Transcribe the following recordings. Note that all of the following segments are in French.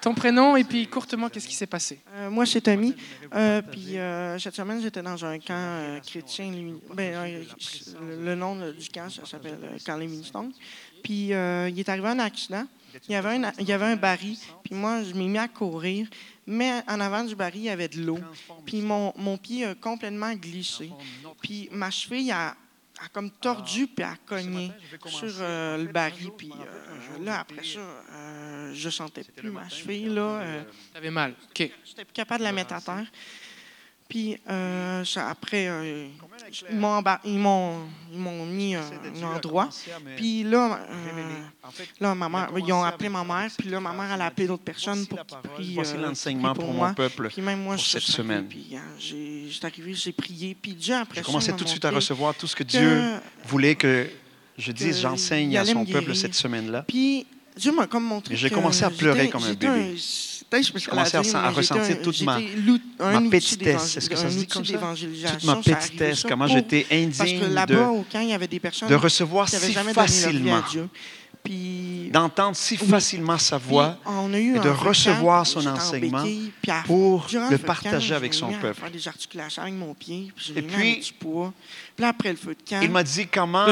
ton prénom et puis courtement, qu'est-ce qui s'est passé? Euh, moi, c'est Tommy. Euh, puis euh, cette semaine, j'étais dans un camp euh, chrétien. ben, euh, le nom du camp, ça s'appelle euh, Camp Les. Puis il est arrivé un accident. Il y avait un, baril. Puis moi, je m'ai mis à courir. Mais en avant du baril, il y avait de l'eau. Puis mon pied a complètement glissé. Puis ma cheville a, a comme tordu puis a cogné sur euh, le baril. Puis euh, là, après ça, euh, je sentais plus ma cheville. Là, euh, T'avais mal. OK. J'étais plus capable de la mettre à terre. Puis euh, ça, après, euh, ils m'ont embar- ils m'ont ils m'ont mis euh, un endroit. Puis là, euh, là, ma mère, ils ont appelé ma mère. Puis là, ma mère, elle a appelé d'autres personnes pour qu'ils prient, Voici euh, l'enseignement pour moi. mon peuple. Puis même moi, pour je cette semaine. Puis hein, j'ai j'étais arrivé, j'ai prié. Puis déjà après m'a tout de suite à recevoir tout ce que que- Dieu voulait que je dise, j'enseigne à son peuple cette semaine-là. Puis Dieu m'a comme montré. Et j'ai commencé à pleurer comme un bébé. Peut-être J'ai commencé à à ressentir toute ma- ma petitesse. Est-ce que ça se dit comme ça? Toute ma petitesse, comment j'étais indigne de, recevoir si facilement, d'entendre si facilement sa voix et de recevoir son enseignement pour le partager je avec son peuple. je Et puis- Il m'a dit comment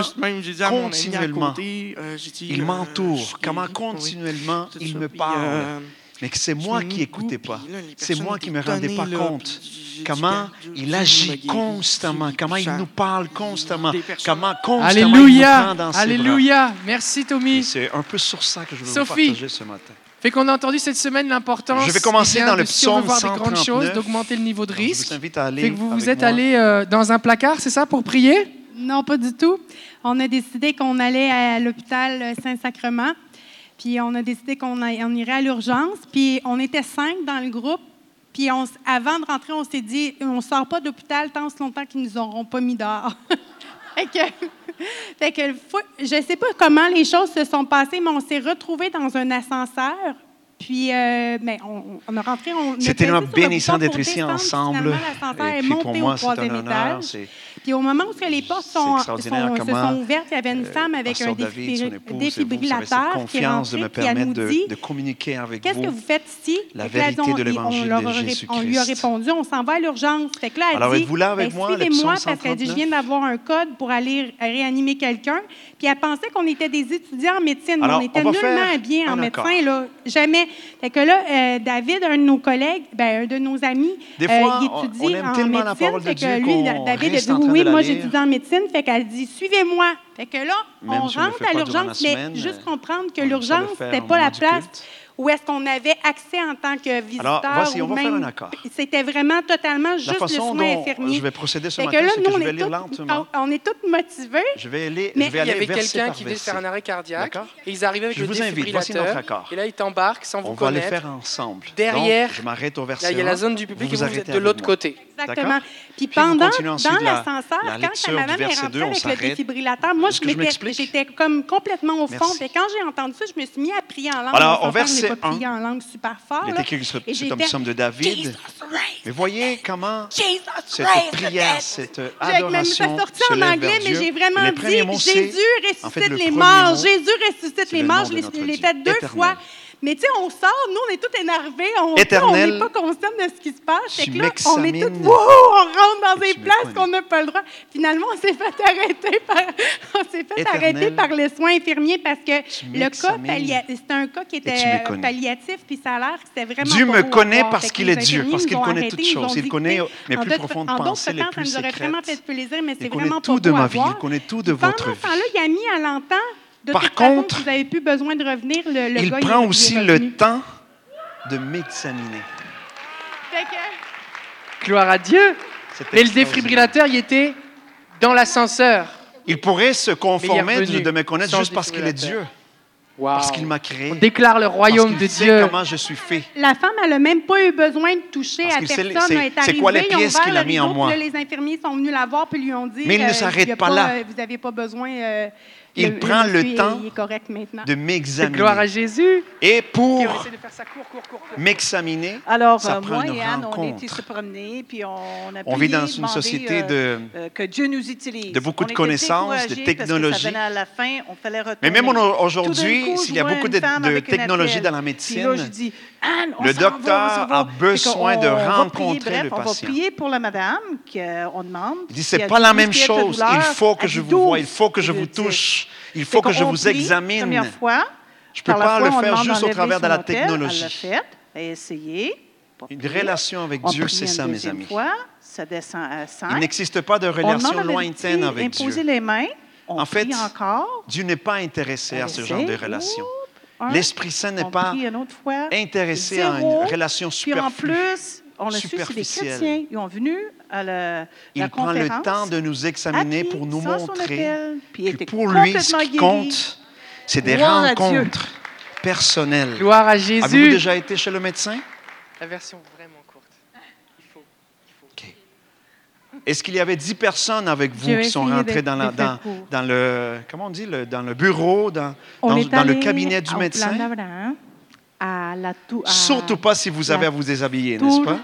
continuellement, euh, il euh, m'entoure, je comment continuellement il me Puis, parle. Mais que c'est moi qui mis écoutais debout, pas. C'est moi qui étaient me rendais pas compte. Comment il agit constamment, comment il nous parle constamment, comment constamment il nous prend Alléluia! dans ses bras. Alléluia! Merci, Et Tommy. C'est un peu sur ça que je veux Sophie. vous partager ce matin. Fait qu'on a entendu cette semaine l'importance Je vais commencer dans le de, si on veut psaume voir des grandes 139. choses, d'augmenter le niveau de Alors, je risque. vous invite à aller Fait que vous vous êtes moi. allé euh, dans un placard, c'est ça, pour prier? Non, pas du tout. On a décidé qu'on allait à l'hôpital Saint-Sacrement. Puis on a décidé qu'on on irait à l'urgence. Puis on était cinq dans le groupe. Puis on avant de rentrer, on s'est dit, on sort pas d'hôpital tant si longtemps qu'ils nous auront pas mis dehors. fait que, fait que faut- je sais pas comment les choses se sont passées, mais on s'est retrouvés dans un ascenseur. Puis, euh, ben, on, on a rentré. on C'est tellement bénissant d'être ici ensemble. Et est puis pour moi, au c'est un troisième honneur. étage. C'est Puis au moment où les portes sont, sont- se sont ouvertes, il y avait une euh, femme avec un David, épouse, vous, vous défibrillateur qui est confiance de me elle nous permettre dit de, de communiquer avec Qu'est-ce que vous. vous faites ici? la que là, vérité on- de l'évangile de Jésus-Christ. On lui a répondu, on s'en va à l'urgence. Fait que là, elle Alors, dit, êtes-vous là avec Ben, moi, le suivez-moi parce qu'elle dit, je 139? viens d'avoir un code pour aller réanimer quelqu'un. Puis elle pensait qu'on était des étudiants en médecine. Alors, on était on nullement bien en médecin, accord. là. Jamais. Fait que là, euh, David, un de nos collègues, ben, un de nos amis, Des euh, fois, il on- étudie on aime en tellement la médecine. parole de Dieu lui, David a dit, oui, moi, j'étudie en médecine. Fait qu'elle dit, suivez-moi. Fait que là, Même on si rentre à l'urgence, mais semaine, juste euh, comprendre que l'urgence, c'était pas la place culte. Où est-ce qu'on avait accès en tant que visiteur. voici, on ou va faire même- un accord. C'était vraiment totalement La juste le façon soin dont infirmier. je vais procéder ce Fait matin, que là, nous, que je on vais est, lire toutes, lentement. on, on est toutes motivés. Je vais aller, Mais je vais Il y aller avait quelqu'un qui devait faire un arrêt cardiaque. D'accord? Et ils arrivaient avec Je le vous invite, voici notre défibrillateur. accord. Et là, ils t'embarquent sans On vous va le connaître. faire ensemble. Derrière, Donc, je m'arrête au verset Là, il y a la 1. zone du public Vous et vous, êtes de l'autre côté. Exactement. Puis pendant, dans la- l'ascenseur, la quand lecture ma du maman est rentrée 2, on avec le défibrillateur, moi, je je j'étais comme complètement au fond. Que quand j'ai entendu ça, je me suis mis à prier en langue. Alors, On au je verset pas prié 1, en langue super fort. Il est écrit un j'étais, psaume de David. Mais voyez comment Jesus cette prière, cette adoration sorti se en anglais, mais j'ai vraiment dit Jésus ressuscite le les morts. Jésus ressuscite les le morts. Je l'ai- fait deux fois. Mais tu sais, on sort, nous, on est tous énervés. On n'est pas conscient de ce qui se passe. Fait que là, on est tous, wow, on rentre dans des places qu'on n'a pas le droit. Finalement, on s'est fait arrêter par, on s'est fait Éternel, arrêter par les soins infirmiers parce que tu le cas palliatif, c'était un cas qui était connais. palliatif, puis ça a l'air que c'était vraiment Dieu me à connaît voir. parce qu'il est Dieu, parce qu'il connaît toutes choses. Il connaît mes plus profondes pensées, les plus nous aurait vraiment secrètes. fait plaisir, mais c'est Il connaît tout de ma à vie, il connaît tout de Pendant votre ce vie. temps-là, Yami, elle entend. De Par toute façon, contre, vous n'avez plus besoin de revenir. Le, le Il gars, prend est- il est aussi le temps de m'examiner. Fait que- Gloire à Dieu. Mais le défibrillateur, il était dans l'ascenseur. Il pourrait se conformer de, de me connaître juste parce qu'il est. Dieu, Wow. parce qu'il m'a créé, On déclare le royaume de sait Dieu. comment je suis fait. La femme, elle n'a même pas eu besoin de toucher Parce à personne. c'est- quoi les pièces qu'il a mis en moi. là, les infirmiers sont venus la voir puis lui ont dit. Mais il ne euh, s'arrête pas là. euh, Vous n'avez pas besoin. euh, Il prend le temps est de m'examiner. gloire à Jésus. Et on pour m'examiner, Alors, ça euh, prend moi une et Anne, on rencontre. était se promener, puis on a On vit dans une société euh, de... euh, que Dieu nous utilise. de beaucoup On de connaissances, de technologies. on. Mais même aujourd'hui, s'il y a beaucoup de, de avec un technologie appel. dans la médecine, là, dis, on le va, docteur on va. a besoin de on rencontrer prier, le bref, On patient. va prier pour la madame qu'on demande. il dit, c'est pas la même chose. Il faut que je vous vois, il faut que je vous dire. Il faut que je vous examine. Première fois, Je peux par la pas le faire juste au travers de la technologie. Une relation avec Dieu, c'est ça, mes amis. fois, ça descend à 5. Il n'existe pas de on relation lointaine avec Dieu. les mains. On En fait. Dieu n'est pas intéressé à ce genre de relation. L'Esprit Saint n'est pas intéressé à une relation Puis en superflue. plus, on a su, c'est des chrétiens. Ils ont venu à la, la Il prend le temps de nous examiner pied, pour nous montrer il que pour lui, ce qui guéri. compte, c'est des Gloire rencontres personnelles. Gloire à Avez-vous Jésus. déjà été chez le médecin? La version vraiment courte. Il faut. Est-ce qu'il y avait dix personnes avec vous qui sont rentrées dans, la- dans, dans le comment on dit le- dans le bureau, dans, dans, dans le cabinet du médecin? à la à Surtout pas si vous avez la à vous déshabiller, n'est-ce pas?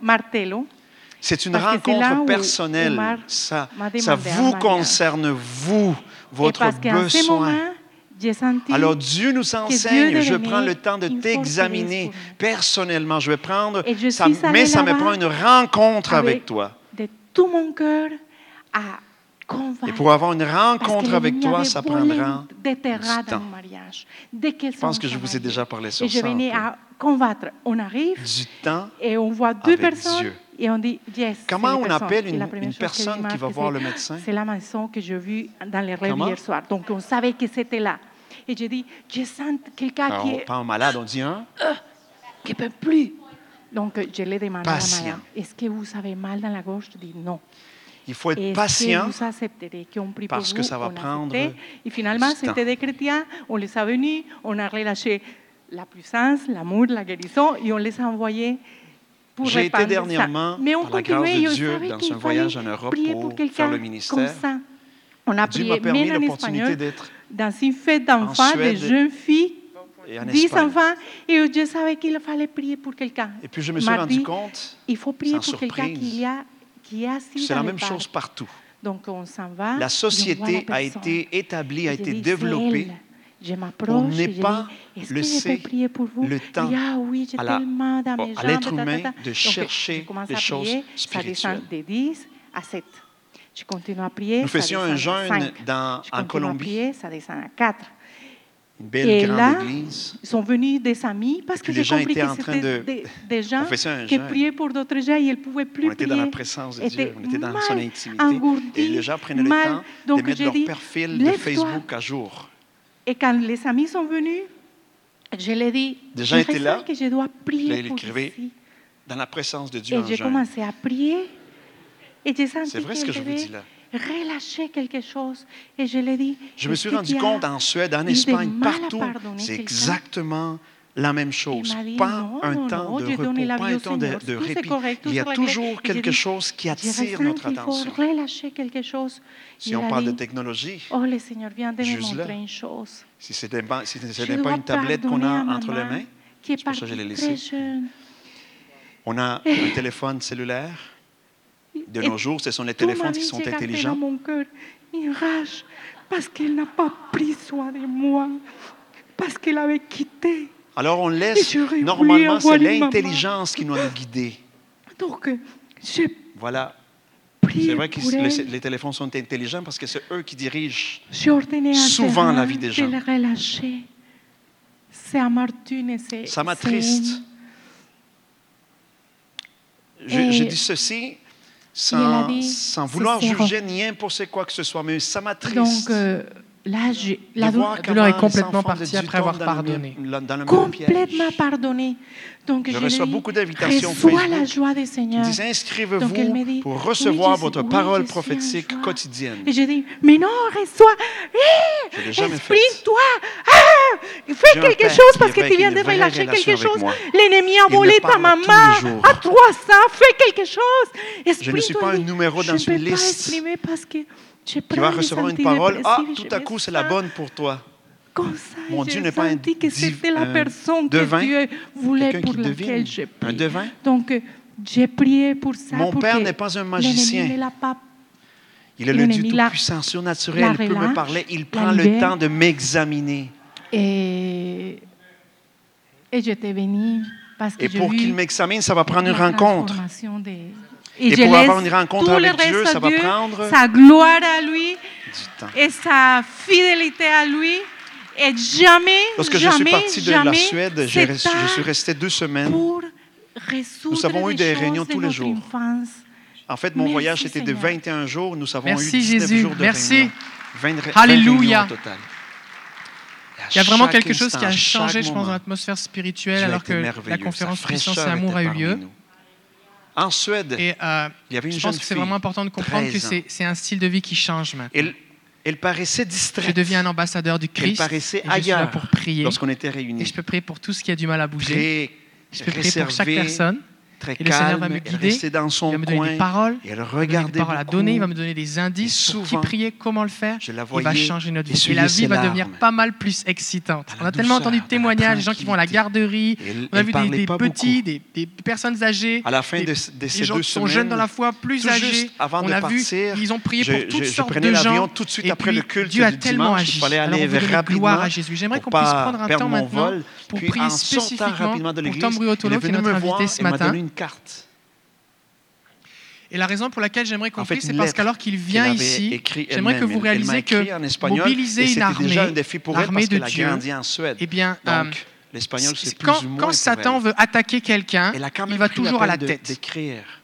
Martello. C'est une Parce rencontre personnelle. Ça, ça vous concerne, vous, votre besoin. Alors Dieu nous enseigne, je prends le temps de t'examiner personnellement. Je vais prendre, ça, mais ça me prend une rencontre avec, toi. de tout mon cœur à convaincre. Et pour avoir une rencontre avec toi, ça prendra. du temps. Je pense que je vous ai déjà parlé sur ça. Du temps. et on voit deux avec personnes Dieu. Et on dit yes. Comment on appelle une, personne qui va voir le médecin? C'est la maison que j'ai vue dans les rêves hier soir. Donc on savait que c'était là. Et j'ai dit, je sens quelqu'un qui est pas un malade, on dit un. qui ne peut plus. Donc, euh, je l'ai demandé à Patient. Maya, est-ce que vous avez mal dans la gorge? Je dis non. Il faut être patient. que vous parce que ça va prendre. Et finalement, c'était des chrétiens. On les a venus, on a relâché la puissance, l'amour, la guérison et on les a envoyés J'ai été dernièrement, Mais on par la grâce de Dieu, savait dans un voyage en Europe pour faire le ministère. On a Dieu m'a permis l'opportunité d'être dans une fête d'enfants, Suède jeunes filles et en 10 Espagne. enfants, et je savais qu'il fallait prier pour quelqu'un. Et puis je me suis rendu compte, Il faut prier pour quelqu'un qui, a, qui assis c'est la même chose partout. Donc on s'en va. La société a été établie, a été développée. Je On m'approche n'est pas dis, laissé prier le temps ah oui, à l'être ta, ta, humain ta. de Donc, chercher commence des choses prier, spirituelles. De 10 à 7. Je continue à prier. Nous faisions un jeûne 5. dans- Je en Colombie. prier, ça descend à 4. Une belle Et grande là, église. Ils sont venus des amis parce que les j'ai gens compris étaient que en train c'était de- des, des gens qui priaient pour d'autres gens et ils ne pouvaient plus On était dans la prier. présence de Dieu, on était dans son intimité. engourdis, Et les gens prenaient le temps Donc, de mettre leur dit, profil de. Facebook à jour. Et quand les amis sont venus, je leur ai dit, gens je là. que je dois Là, prier il pour écrivait ici. Dans la présence de Dieu Et j'ai commencé à prier. Et j'ai senti C'est vrai ce que je vous dis là. relâcher quelque chose. Et je lui ai dit, Je me suis rendu compte en Suède, en Espagne, partout, c'est exactement la même chose. Il pas un temps de repos, pas un temps de, de répit. Il y a toujours quelque chose qui attire notre attention. Si Il on parle de technologie, Oh, Juste là. si ce n'est pas, si pas une tablette qu'on a entre les mains, c'est pour ça que je l'ai on a un téléphone cellulaire. De nos jours, ce sont les téléphones qui sont intelligents. une rage parce qu'elle n'a pas pris soin de moi, parce qu'elle avait quitté. Alors on laisse, normalement, c'est l'intelligence qui doit nous guider. Donc, j'ai Voilà. C'est vrai que les, téléphones sont intelligents parce que c'est eux qui dirigent. J'ai souvent la vie des gens. Ça m'attriste. Je dis ceci sans, dit, sans vouloir juger ni imposer quoi que ce soit, mais ça m'attriste. Donc, là. La de voir la douleur est comment les complètement partie après avoir pardonné. même- complètement pardonné. Donc, Je je, reçois beaucoup d'invitations Reçois la joie du Ils Seigneur. disent Donc, elle me inscrivez-vous dit, pour recevoir je votre oui, parole je prophétique joie. quotidienne. Et je dis, mais non, reçois. Je fait. Exprime-toi. Ah, fais quelque chose parce est que tu viens une de relâcher quelque chose. L'ennemi a volé ta maman à 300. Fais quelque chose. Je ne suis pas un numéro dans je une peux pas liste. exprimer parce que qui va recevoir une parole. Ah, tout à je coup, c'est la bonne pour toi. Comme ça, Mon Dieu n'est pas un que c'était la un personne devin, que Dieu voulait Quelqu'un pour Un devin. Donc, j'ai prié pour ça. Mon pour père n'est pas un magicien. Il est le Dieu tout-puissant, surnaturel. Il peut me parler. Il prend le temps de m'examiner. Et, et j'étais bénie parce que Et pour qu'il m'examine, ça va prendre une rencontre. transformation Et je pour avoir une rencontre avec Dieu, ça va prendre sa gloire à lui et sa fidélité à lui. Et jamais, Lorsque je jamais, suis parti de la Suède, resté- je suis resté deux semaines. Nous avons eu des réunions de tous les jours. enfance. En fait, mon Merci, voyage était de Seigneur. 21 jours. Nous avons Merci, eu 19 Jésus. jours de Merci. réunion. 20 ré- 20 Alléluia. réunions total. À Il y a vraiment quelque chose qui a changé, je pense, dans l'atmosphère spirituelle, alors que la conférence Sa Puissance et Amour a eu lieu. nous. En Suède, Et euh, il y avait une je jeune pense que c'est vraiment important de comprendre que 13 ans. c'est un style de vie qui change maintenant. Elle, elle paraissait Je distraite deviens un ambassadeur du Elle Christ. paraissait et je suis là ailleurs pour prier. lorsqu'on était Et réunis. je peux prier pour tout ce qui a du mal à bouger. Très Je peux prier pour chaque personne. Très Et le Seigneur va calme. me guider. dans Il va me donner coin. des paroles. Et elle Il va me donner des regardait à donner. Il va me donner des indices pour qui souvent, prier, comment le faire. Je la Il va changer notre vie. Et la vie va devenir pas mal plus excitante. On a tellement entendu de témoignages, des gens qui vont à la garderie. Elle- On a vu des, des petits, des, des personnes âgées. À la fin des, de, de des ces gens deux qui sont jeunes dans la foi, plus âgés. avant On de a vu, ils ont prié pour toutes sortes de gens. tout de suite après le culte Dieu a tellement agi. Il fallait aller gloire à Jésus. J'aimerais qu'on puisse prendre un temps maintenant pour prier spécifiquement pour Tom est qui est notre invité ce matin. Carte. Et la raison pour laquelle j'aimerais qu'on prie, c'est parce qu'alors qu'il vient ici, j'aimerais que vous écrit que espagnol, mobiliser une un armée, défi pour l'armée de Dieu, grandi en Suède. eh bien, Donc, euh, l'espagnol, c'est plus quand, quand Satan veut attaquer quelqu'un, il va toujours à la de- tête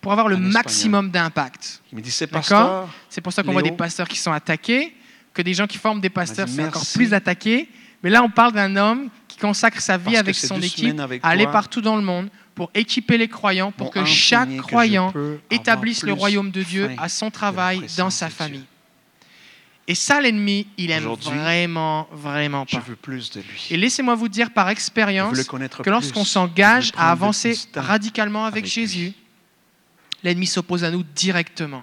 pour avoir le maximum d'impact. C'est D'accord pasteur, C'est pour ça qu'on voit des pasteurs qui sont attaqués, que des gens qui forment des pasteurs sont encore plus attaqués. Mais là, on parle d'un homme qui consacre sa vie avec son équipe à aller partout dans le monde pour équiper les croyants, pour que chaque croyant établisse le royaume de Dieu à son travail, dans sa famille. Et ça, l'ennemi, il aime vraiment, vraiment Je pas. veux plus de lui. Et laissez-moi vous dire par expérience que lorsqu'on s'engage à avancer radicalement avec, avec Jésus, l'ennemi s'oppose à nous directement.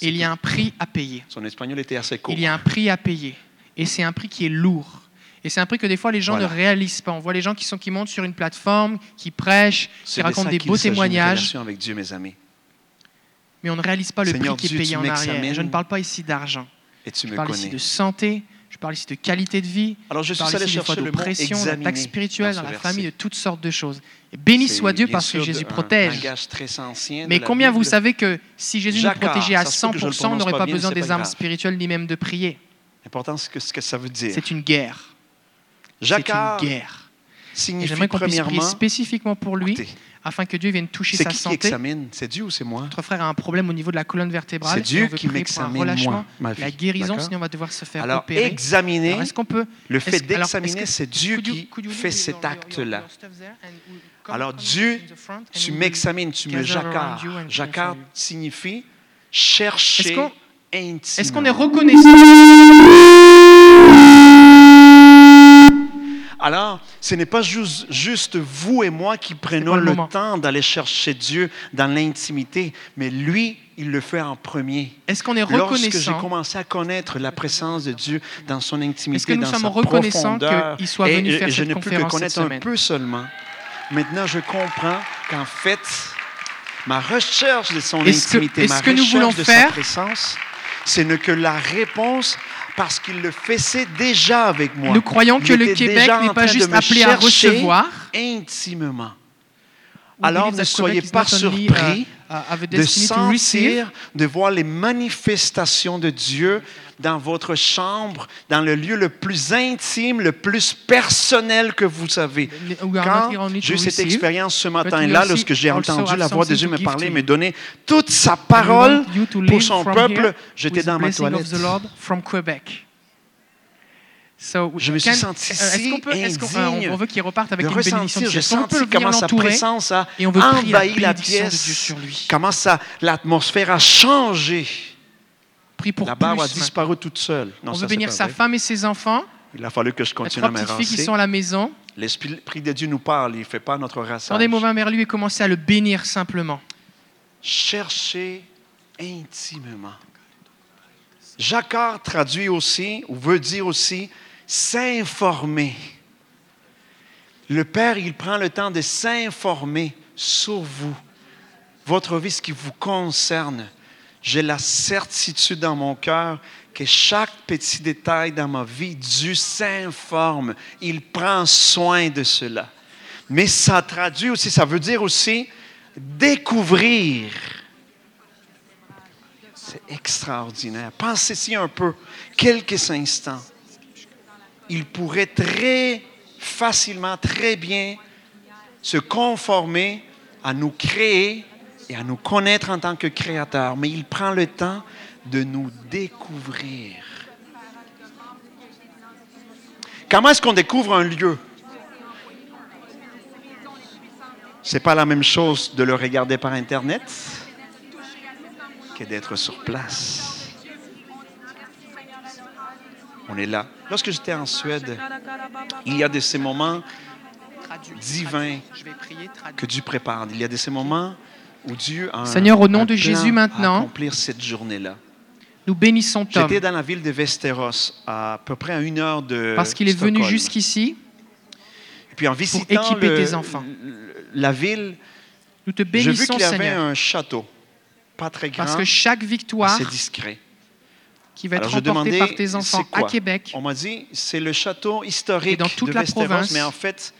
Et il y a un prix à payer. Son espagnol était assez court. Il y a un prix à payer. Et c'est un prix qui est lourd. Et c'est un prix que des fois les gens Voilà. ne réalisent pas. On voit les gens qui, sont, qui montent sur une plateforme, qui prêchent, qui racontent des beaux témoignages, avec Dieu, mes amis. mais on ne réalise pas le Seigneur prix qui est Dieu, payé en arrière. Je ne parle pas ici d'argent. Je me parle ici de santé, je parle ici de qualité de vie, Alors, je je suis parle allé ici des fois d'oppression, d'attaque spirituelle dans la famille, de toutes sortes de choses. Et béni soit Dieu parce que Jésus protège. Mais combien vous savez que si Jésus nous protégeait à ça se peut que je le 100%, on n'aurait pas besoin des armes spirituelles ni même de prier L'important, c'est que- ce que ça veut dire. C'est une guerre. C'est Jacquard une guerre. Signifie j'aimerais qu'on puisse prier premièrement... spécifiquement pour lui, Écoutez, afin que Dieu vienne toucher C'est sa qui qui santé. examine? C'est Dieu ou c'est moi? Notre frère a un problème au niveau de la colonne vertébrale. C'est et Dieu on veut qui m'examine, moi, ma vie. la guérison, D'accord? sinon on va devoir se faire Alors, opérer. examiner, Alors, est-ce qu'on peut le est-ce- fait alors, est-ce d'examiner, que- c'est Dieu could you- qui could you fait cet acte-là. Alors, Dieu, Tu m'examines, tu me jacquards. Jacquard signifie chercher Est-ce qu'on- intimement. Est-ce qu'on est reconnaissant? Alors, ce n'est pas juste, juste vous et moi qui prenons le temps d'aller chercher Dieu dans l'intimité, mais lui, il le fait en premier. Est-ce qu'on est Lorsque j'ai reconnaissant commencé à connaître la présence de Dieu dans son intimité, Est-ce que nous dans sommes sa reconnaissants profondeur, qu'il soit et- venu et faire je cette n'ai plus que connaître un peu seulement. Maintenant, je comprends qu'en fait, ma recherche de son que- intimité, est-ce ma que nous recherche voulons de faire- sa présence, ce n'est que la réponse parce qu'il le faisait déjà avec moi. Nous croyons que le Québec n'est pas juste appelé à recevoir. intimement. Alors ne soyez pas surpris de sentir, de voir les manifestations de Dieu dans votre chambre, dans le lieu le plus intime, le plus personnel que vous avez. we are not here Quand j'ai eu cette expérience ce matin-là, lorsque j'ai entendu la voix de Dieu me parler, me donner toute sa parole pour son peuple, j'étais dans ma toilette. of the Lord from Quebec. So, Je me suis can- senti euh, si qu'on peut- est-ce qu'on- euh, indigne on, on veut qu'il reparte avec de une ressentir, j'ai peut senti comment sa présence a et on veut prier la envahi la bénédiction de pièce, sur lui. comment ça, l'atmosphère a changé? Prie pour La barbe a maintenant. disparu toute seule. Non, On ça, veut bénir sa vrai. femme et ses enfants. Il a fallu que je continue à filles qui sont à la maison. L'Esprit de Dieu nous parle, il ne fait pas notre rassage. Tendez-moi vers lui et commencez à le bénir simplement. Cherchez intimement. Jacquard traduit aussi, ou veut dire aussi, s'informer. Le Père, il prend le temps de s'informer sur vous, votre vie, ce qui vous concerne. J'ai la certitude dans mon cœur que chaque petit détail dans ma vie, Dieu s'informe. Il prend soin de cela. Mais ça traduit aussi, ça veut dire aussi découvrir. C'est extraordinaire. Pensez-y un peu, quelques instants. Il pourrait très facilement, très bien se conformer à nous créer et à nous connaître en tant que créateurs, mais il prend le temps de nous découvrir. Comment est-ce qu'on découvre un lieu? C'est pas la même chose de le regarder par Internet que d'être sur place. On est là. Lorsque j'étais en Suède, il y a de ces moments divins que Dieu prépare. Il y a de ces moments où Dieu a un, Seigneur, au nom un de plan Jésus à maintenant, accomplir cette journée-là. Nous bénissons Tom J'étais dans la ville de Vesteros, à peu près à une heure de parce qu'il est venu jusqu'ici. Et puis en visitant équiper le- tes enfants. la ville, Nous te j'ai vu bénissons, qu'il y avait Seigneur, un château, pas très grand, parce que chaque victoire assez discret. Qui va être Alors, remportée demandais, par tes enfants à Québec On m'a dit, c'est le château historique Et dans toute de la Westeros, province, mais en fait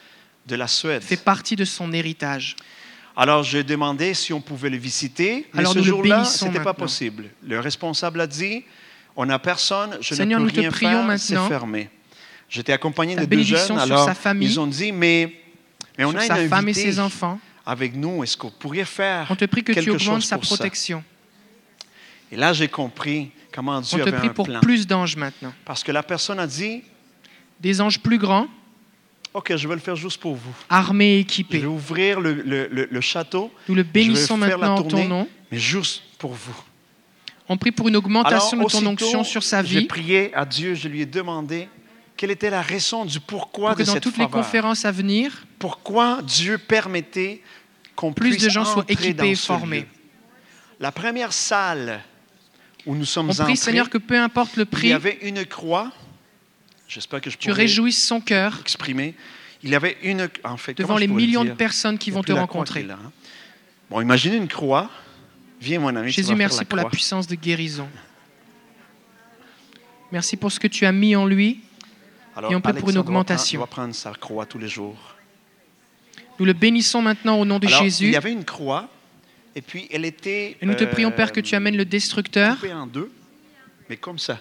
de la Suède. fait partie de son héritage. Alors, j'ai demandé si on pouvait le visiter, mais Alors, ce jour-là, ce n'était pas possible. Le responsable a dit, on n'a personne, je Seigneur, ne nous peux te rien prions faire, c'est maintenant. fermé. J'étais accompagné Ta de deux jeunes, alors sa famille, ils ont dit, mais, mais on a sa une femme et ses enfants. avec nous, est-ce qu'on pourrait faire On te prie que tu augmentes sa protection. Et là, j'ai compris comment On Dieu te avait prie un pour plan. plus d'anges maintenant. Parce que la personne a dit, Des anges plus grands, OK, je vais le faire juste pour vous. armés et Je équipés. vais ouvrir le, le- le- le château, Nous le bénissons faire la maintenant en ton nom. mais juste pour vous. On prie pour une augmentation de ton aussitôt, onction sur sa J'ai vie. prié à Dieu, je lui ai demandé quelle était la raison du pourquoi Pour que de dans cette toutes les faveur. conférences à venir, Pourquoi Dieu permettait qu'on Plus puisse de gens soient entrer équipés dans et ce formés. lieu? La première salle où nous sommes on entrés, prie, Seigneur, que peu importe le il prix, y avait une croix. J'espère que je tu réjouisses son cœur exprimer. Il y avait une, en fait, devant les pourrais le millions de personnes qui Il vont te la rencontrer. là, hein. Bon, imaginez une croix. Viens, mon ami. tu Jésus, vas faire merci pour la croix. puissance de guérison. Merci pour ce que tu as mis en lui. Alors, et on prie pour une Alexandre va prendre- augmentation. va prendre sa croix tous les jours. Nous le bénissons maintenant au nom de Alors, il Jésus. y avait une croix, et puis elle était. Et nous te prions, Père, que tu amènes le destructeur coupée en deux, mais comme ça,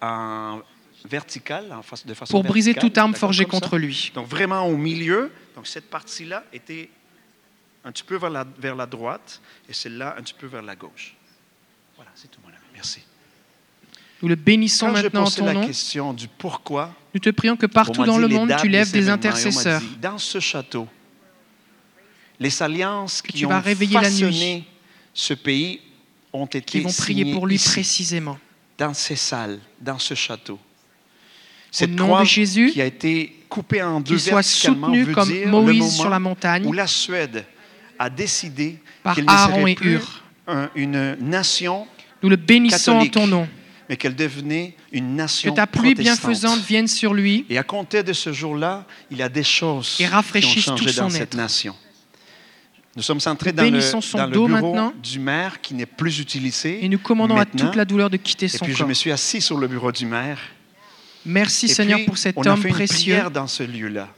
en vertical, en face, de façon pour briser toute arme forgée ça. contre lui. Donc vraiment au milieu. Donc cette partie-là était un petit peu vers la, vers la droite, et celle-là un petit peu vers la gauche. Voilà, c'est tout, mon ami. Merci. Nous le bénissons Quand maintenant en posé ton la nom. question du pourquoi, Nous te prions que partout dans le monde, dates tu lèves des intercesseurs. dit, Dans ce château, les alliances Que qui ont façonné ce pays ont été qui vont prier signées pour lui ici, précisément. dans ces salles, dans ce château. Cette nom croix de Jésus, qui a été coupée en deux soit soutenu comme dire Moïse sur la montagne où la Suède a décidé qu'elle ne serait et plus un- une nation, Nous le bénissons catholique. en ton nom. mais qu'elle devenait une Que nation ta pluie bienfaisante vienne sur lui. Et à compter de ce jour-là, il y a des choses Et qui ont changé dans cette être. nation. Nous sommes entrés dans le, dans le bureau maintenant. du maire qui n'est plus utilisé. Et nous commandons à toute la douleur de quitter Et son puis je corps. me suis assis sur le bureau du maire. Merci Et Seigneur puis, pour cet on a homme fait une précieux. prière dans ce lieu-là.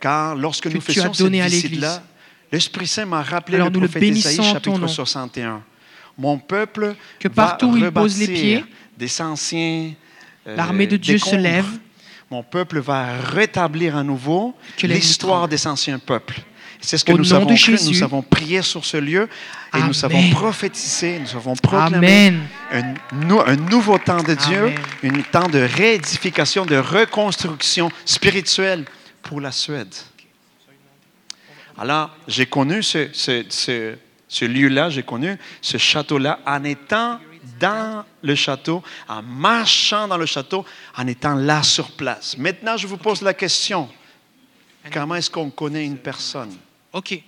Car lorsque que nous à cette visite-là, l'Esprit Saint m'a rappelé Alors le prophète Isaïe, chapitre nom. 61. Mon peuple Que va partout où il pose les pieds, des anciens euh, l'armée de Dieu se lève. Mon peuple va rétablir à nouveau l'histoire des anciens peuples. C'est ce que Au nous avons cru, Jésus. nous avons prié sur ce lieu et Amen. nous avons prophétisé, nous avons proclamé un, nou- un nouveau temps de Dieu, Amen. un temps de réédification, de reconstruction spirituelle pour la Suède. Alors, j'ai connu ce, ce- ce- ce lieu-là, j'ai connu ce château-là en étant dans le château, en marchant dans le château, en étant là sur place. Maintenant, je vous pose la question. Comment est-ce qu'on connaît une personne? OK.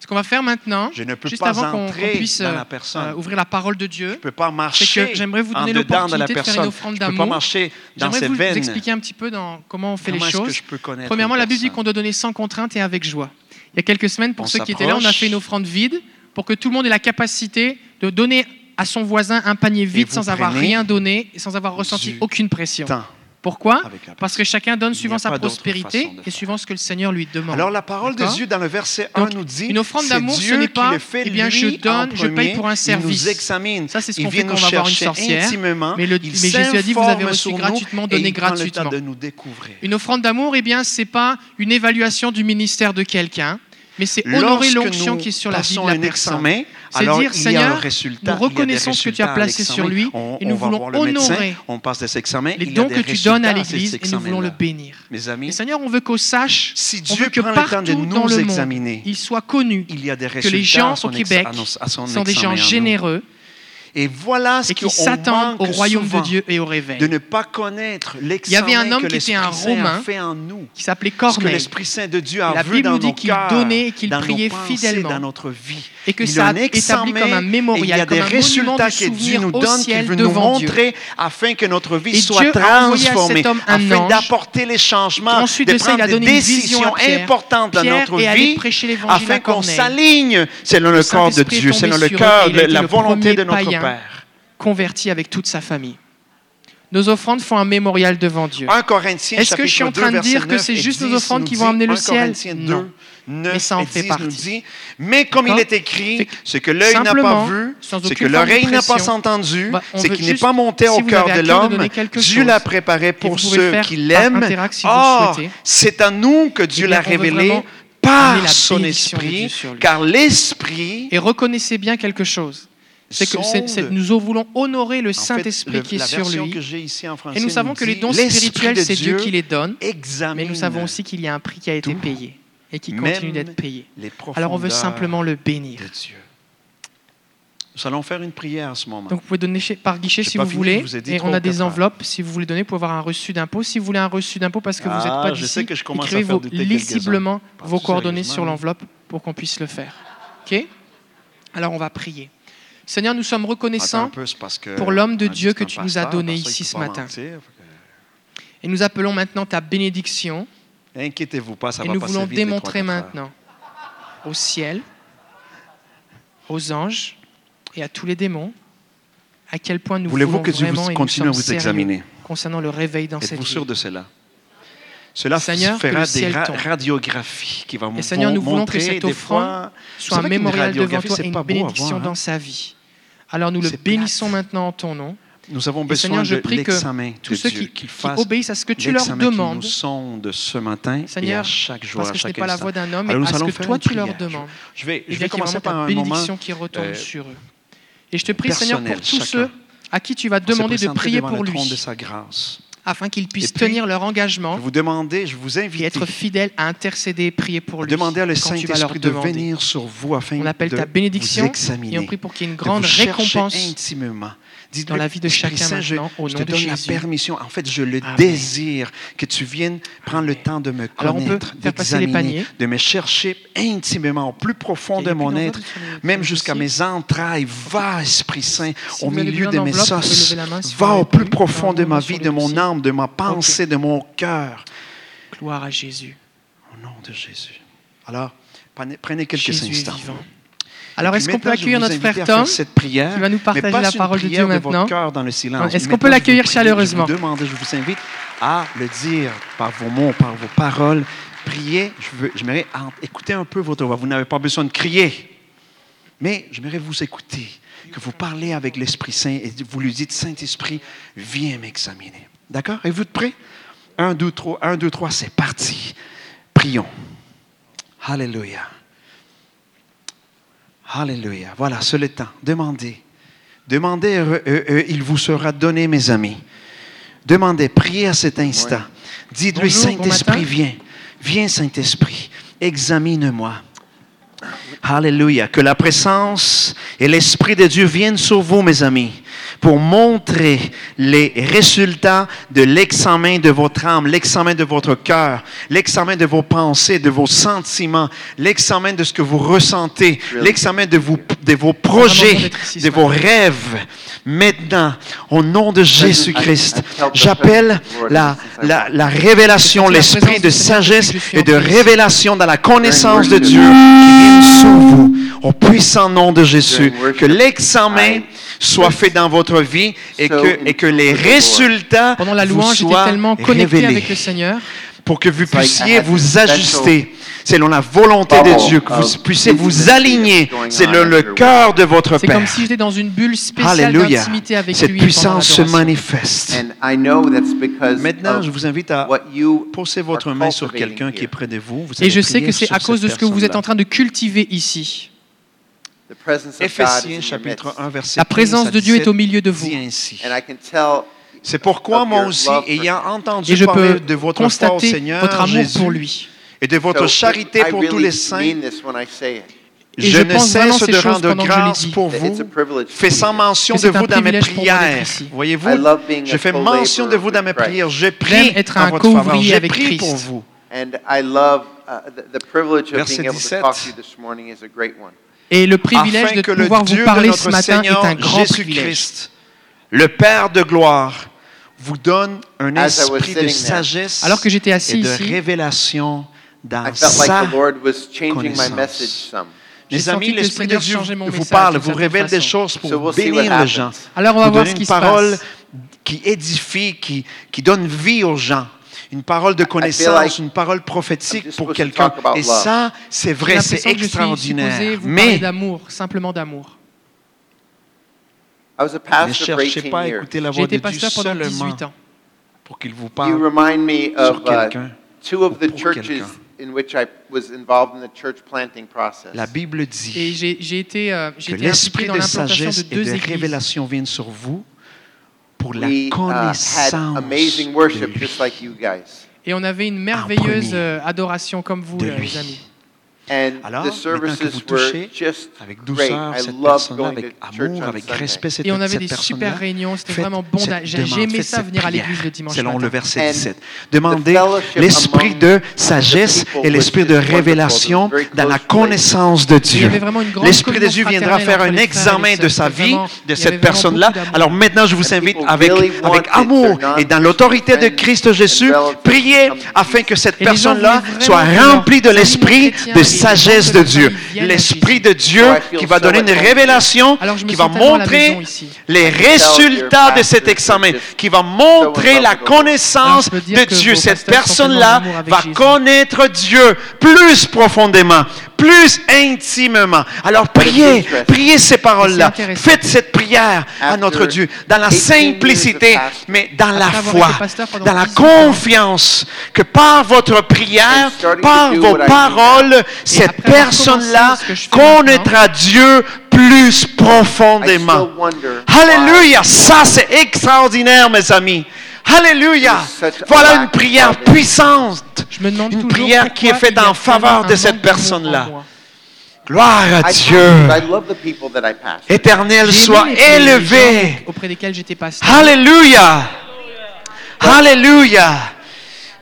Ce qu'on va faire maintenant, Je ne peux juste pas avant qu'on puisse dans la euh, personne. euh, ouvrir la parole de Je Dieu, ne peux pas c'est marcher que j'aimerais vous donner dedans de la l'opportunité de faire une personne. offrande Je peux pas d'amour. marcher dans J'aimerais ses vous veines. expliquer un petit peu dans comment on fait Comment les choses. je peux Premièrement, la Bible dit qu'on doit donner sans contrainte et avec joie. Il y a quelques semaines, pour On ceux qui étaient là, on a fait une offrande vide pour que tout le monde ait la capacité de donner à son voisin un panier vide sans avoir rien donné et sans avoir ressenti aucune pression. Temps Pourquoi Parce que chacun donne suivant sa prospérité et suivant ce que le Seigneur lui demande. Alors la parole de Dieu dans le verset 1 Donc, nous dit une offrande d'amour, ce n'est pas, fait eh bien, je donne, je paye pour un service. Il nous examine. Ça, c'est ce qu'on fait quand on va voir une sorcière. intimement. Mais, le- mais Jésus a dit, vous avez reçu gratuitement, temps gratuitement. de nous découvrir. Une offrande d'amour, eh bien, c'est pas une évaluation du ministère de quelqu'un, mais c'est honorer l'onction qui est sur la vie de la personne. examen, C'est alors dire, Seigneur, nous reconnaissons ce que tu as placé sur lui On- et nous voulons médecin, honorer on passe des examens, les dons que tu donnes à l'Église et nous voulons le bénir. Mes amis, Et Seigneur, on veut qu'au sache, si on Dieu veut que temps de partout dans nous le monde, il soit connu il y a des que les gens au Québec sont des gens en nous. Et voilà ce et qui qu'on s'attendent au royaume de Dieu et au réveil. de ne pas connaître Il y avait un homme qui était un Romain fait en nous. qui s'appelait Corneille l'Esprit Saint de Dieu Et a la vu Bible dans nous dit qu'il donnait et qu'il priait nos pensées, fidèlement. dans notre vie. et que Il ça a établi comme un et il y mémorial, a comme des un monument résultats de que Dieu souvenir nous au donne, qu'il ciel veut nous Dieu. montrer afin que notre vie Et soit Dieu transformée, afin d'apporter les changements, Ensuite de de ça, il prendre des décisions Pierre. importantes dans notre vie, afin qu'on s'aligne selon le corps de Dieu, selon le cœur, la volonté de notre païen. Converti avec toute sa famille. Nos offrandes font un mémorial devant Dieu. 1 Corinthiens Est-ce que je suis en train de 2, dire que 9 c'est juste nos 10 offrandes qui vont amener le 1 ciel? Corinthiens 2, Non. 9 Mais ça en fait 10 partie. dit, mais comme il est écrit, ce que l'œil n'a pas vu, ce que l'oreille n'a pas entendu, bah, veut qui n'est pas monté si au cœur de l'homme, Dieu l'a préparé pour ceux qui l'aiment. si Or, souhaitez. c'est à nous que Dieu Eh l'a révélé par son esprit, car l'esprit Et reconnaissez bien quelque chose. C'est que nous voulons honorer le Saint-Esprit qui est sur lui. Et nous savons que les dons spirituels, c'est Dieu qui les donne. Mais nous savons aussi qu'il y a un prix qui a été payé et qui continue d'être payé. Alors on veut simplement le bénir. Nous allons faire une prière à ce moment. Donc vous pouvez donner par guichet si vous fini, voulez. vous Et on a des enveloppes. Si vous voulez donner, vous pouvez avoir un reçu d'impôt. Si vous voulez un reçu d'impôt parce que vous n'êtes Ah, pas d'ici, écrivez faire vos, lisiblement vos coordonnées sur l'enveloppe pour qu'on puisse le faire. OK? Alors on va prier. Seigneur, nous sommes reconnaissants peu, pour l'homme de Dieu que tu nous as donné ici ce matin. mentir. et nous appelons maintenant ta bénédiction. Inquiétez-vous pas, ça et va nous voulons démontrer maintenant au ciel, aux anges et à tous les démons à quel point nous voulons que Dieu vraiment continue à vous examiner concernant le réveil dans cette Êtes-vous vie? sûr de cela? Cela Seigneur, fera des ra- radiographies qui vont Et Seigneur, nous voulons que montrer cette offrande fois- soit un mémorial devant toi et une bénédiction hein. dans sa vie. Alors nous le bénissons plate. maintenant en ton nom. Nous avons besoin Seigneur, je de prie que l'examen Tous ceux Dieu, qui, qui obéissent à ce que tu leur l'examen qui demandes, nous sonde ce matin et à Seigneur, chaque jour, parce à que ce n'est pas la voix d'un homme, mais à ce que toi tu leur demandes. Je vais, Et je vais commencer par un bénédiction moment qui retombe euh, sur eux. Et je te prie, Seigneur, pour tous chacun. ceux à qui tu vas demander de prier pour trône de lui, sa grâce. Afin qu'il puisse Et puis, tenir leur engagement vous demander, je vous et invite être fidèle à intercéder et prier pour lui. Demandez à le Saint-Esprit de venir sur vous afin On appelle de ta vous bénédiction examiner. et on prie pour qu'il y ait une de grande vous récompense intimement. Dans la vie de chacun Saint, je, te de donne la permission. En fait, je le Amen. désire que tu viennes prendre le temps de me connaître, d'examiner, de me chercher intimement, au plus profond de mon être, même jusqu'à mes entrailles. Va, Esprit Saint, Si au milieu de mes si vous Va au plus profond de ma vie, de mon âme, de ma pensée, de mon cœur. Gloire à Jésus. Au nom de Jésus. Alors, prenez, quelques Jésus instants. vivant. Alors, Et est-ce qu'on peut accueillir vous notre frère Tom cette prière, qui va nous partager la parole de Dieu maintenant? cœur dans le silence. Est-ce qu'on peut l'accueillir vous chaleureusement Je vous demande, je vous invite à le dire par vos mots, par vos paroles. Priez. Je veux, j'aimerais écouter un peu votre voix. Vous n'avez pas besoin de crier, mais j'aimerais vous écouter, que vous parlez avec l'Esprit Saint et vous lui dites Saint-Esprit, viens m'examiner. D'accord? Êtes-vous prêts Un, deux, trois. Un, deux, trois. C'est parti. Prions. Alléluia. Alléluia. Voilà, c'est le temps. Demandez. Demandez, euh, euh, euh, il vous sera donné, mes amis. Demandez, priez à cet instant. Dites-lui, Saint-Esprit, viens. Viens, Saint-Esprit. Examine-moi. Alléluia. Que la présence et l'Esprit de Dieu viennent sur vous, mes amis. Pour montrer les résultats de l'examen de votre âme, l'examen de votre cœur, l'examen de vos pensées, de vos sentiments, l'examen de ce que vous ressentez, l'examen de, vous, de vos projets, de vos rêves. Maintenant, au nom de Jésus-Christ, j'appelle la, la, la révélation, l'esprit de sagesse et de révélation dans la connaissance de Dieu qui vienne sur vous, au puissant nom de Jésus, que l'examen soit fait dans votre vie et que, et que les résultats Pendant la vous louange, j'étais soient tellement connecté révélés avec le Seigneur. pour que vous puissiez vous ajuster selon la volonté de Dieu, que vous puissiez vous aligner selon on le cœur de votre C'est comme si j'étais dans une bulle spéciale Alléluia. d'intimité avec Cette lui. pendant puissance se l'adoration. manifeste. And I know that's because Maintenant, of je vous invite à what you poser votre are main sur quelqu'un qui est here. près de vous. Vous Et allez je sais prier que c'est sur à cause de ce que vous êtes en train de cultiver ici. The presence of God is Éphésiens chapitre midst. 1, verset La 15 présence de Dieu est 17 au milieu de vous. C'est pourquoi of moi aussi, ayant entendu Et je parler peux de votre foi au constater Seigneur votre amour Jésus pour lui. et de votre charité pour tous les saints. Et je je ne cesse ces de rendre grâce pour vous fais sans mention de vous dans mes prières. ici. Voyez-vous, je fais mention de vous dans mes prières. Je prie être en votre faveur. Je avec prie pour vous. Uh, Verset being able to 17. Talk to you this morning is a great one. Et le privilège Afin de que le pouvoir Dieu vous de parler notre ce matin est un grand privilège. Jésus-Christ, le Père de gloire, vous donne un As I was esprit de sitting there, sagesse Alors que j'étais et assis de ici, révélation dans I felt like sa the Lord was changing my connaissance. message some. J'ai Mes senti amis, que le l'Esprit de Seigneur Dieu changeait mon vous message parle, d'une vous certaine révèle des façon. choses pour So we'll see bénir les gens. Alors on va vous voir donner ce qui une se parole passe. qui édifie, qui, qui donne vie aux gens. Une parole de connaissance, une parole prophétique pour quelqu'un. Et ça, c'est vrai, c'est extraordinaire. Mais d'amour, simplement d'amour. I was a ne pastor for cherchez 18 pas à écouter la voix de Dieu pasteur pendant seulement 18 ans. pour qu'il vous parle. sur uh, quelqu'un two of the ou pour churches quelqu'un. in which I was involved in the church planting process. La Bible Et dit j'ai j'ai été, euh, que l'esprit de l'implantation sagesse de et deux de églises. révélation vienne sur vous pour la we uh, had connaissance amazing de worship lui. just like you guys. Et on avait une merveilleuse euh, adoration comme vous, euh, les amis. And Alors, the maintenant que vous services touchez were just avec douceur cette going avec amour, avec respect cette, Et on avait des super réunions, c'était vraiment bon. J'ai aimé ça venir à l'église le dimanche Selon matin. le verset And 17. Demandez l'esprit de the sagesse et l'esprit de révélation dans la connaissance de Dieu. L'esprit de Dieu viendra faire un examen de sa vie, de cette personne-là. Alors maintenant, je vous invite avec, amour et dans l'autorité de Christ Jésus, priez afin que cette personne-là soit remplie de l'esprit de les sagesse de Dieu. L'esprit de Dieu feel qui va donner une révélation, qui va montrer les résultats de cet examen, qui va montrer la connaissance de Dieu. Cette personne-là va connaître Dieu plus profondément, plus intimement. Alors priez, priez ces paroles-là. Faites cette prière à notre Dieu dans la 18 years of simplicité, mais dans la foi, dans la 18 ans, confiance que par votre prière, par vos paroles, cette personne-là connaîtra Dieu plus profondément. Alléluia, ça c'est extraordinaire, mes amis. Alléluia. Voilà une prière puissante. Je me demande Une prière qui est faite en faveur de cette personne-là. Gloire à Dieu. Éternel, sois élevé. auprès desquels j'étais. Alléluia. Alléluia.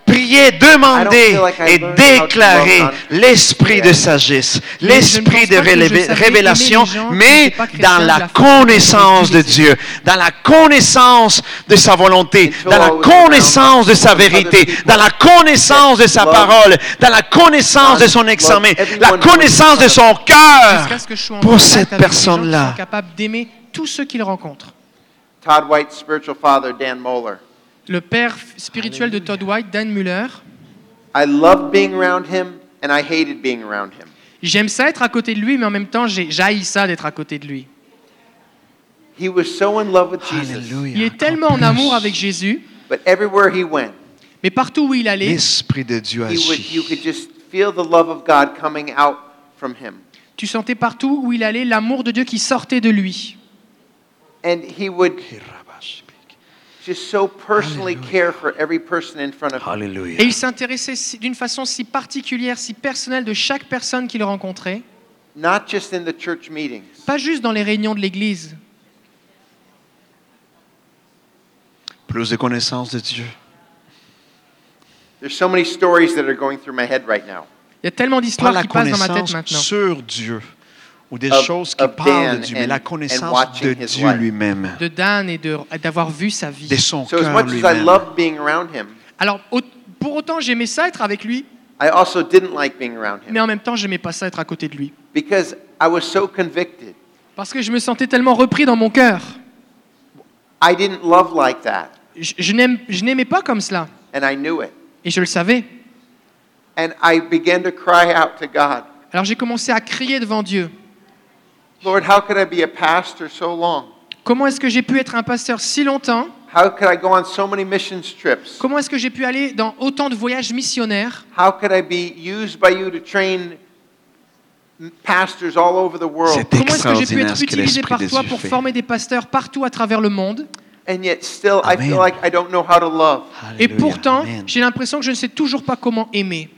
Priez, demandez et déclarez l'esprit de sagesse, l'esprit de révélation, mais dans la connaissance de Dieu, dans la connaissance de sa volonté, dans la connaissance de sa vérité, dans la connaissance de sa parole, dans la connaissance de son examen, la connaissance de son cœur pour cette personne-là. d'aimer tous ceux qu'ils rencontrent. Todd White's spiritual father, Dan Moeller. Le père spirituel de Todd White, Dan Muller, I loved being around him, and I hated being around him. j'aime ça être à côté de lui, mais en même temps, j'ai- j'haïs ça d'être à côté de lui. He was so in love with Jesus, Alléluia. Il est tellement en amour avec Jésus, but everywhere he went, mais partout où il allait, L'esprit de Dieu he would, you agit. could just feel the love of God coming out from him. tu sentais partout où il allait l'amour de Dieu qui sortait de lui. And he would just so personally care for every person in front of him. Alléluia. Et il s'intéressait si- d'une façon si particulière, si personnelle de chaque personne qu'il rencontrait, Not just in the church meetings, pas juste dans les réunions de l'Église, plus de connaissance de Dieu. There's so many stories that are going through my head right now. Il y a tellement Pas d'histoires la qui passent dans ma tête connaissance maintenant. sur Dieu ou des Of- choses qui parlent de Dieu, mais la connaissance de Dieu lui-même, De Dan et d'avoir vu sa vie. de son So as cœur much as I lui-même. loved being around him, Alors, pour autant, j'aimais ça être avec lui, I also didn't like being around mais him en même temps, j'aimais pas ça être à côté de lui. because I was so convicted. Parce que je me sentais tellement repris dans mon cœur. I didn't love like that, Je, n'aimais pas comme cela. and I knew it. Et je le savais. And I began to cry out to God, Alors j'ai commencé à crier devant Dieu. Lord, how could I be a pastor so long? Comment est-ce que j'ai pu être un pasteur si longtemps? How could I go on so many missions trips? Comment est-ce que j'ai pu aller dans autant de voyages missionnaires? How could I be used by you to train m- pastors all over the world? C'est Comment est-ce que j'ai pu extraordinaire être ce que utilisé l'Esprit par de toi Dieu pour fait. former des pasteurs partout à travers le monde? And yet still I Amen. feel like I don't know how to love. Et Alléluia, pourtant, Amen. j'ai l'impression que je ne sais toujours pas comment aimer.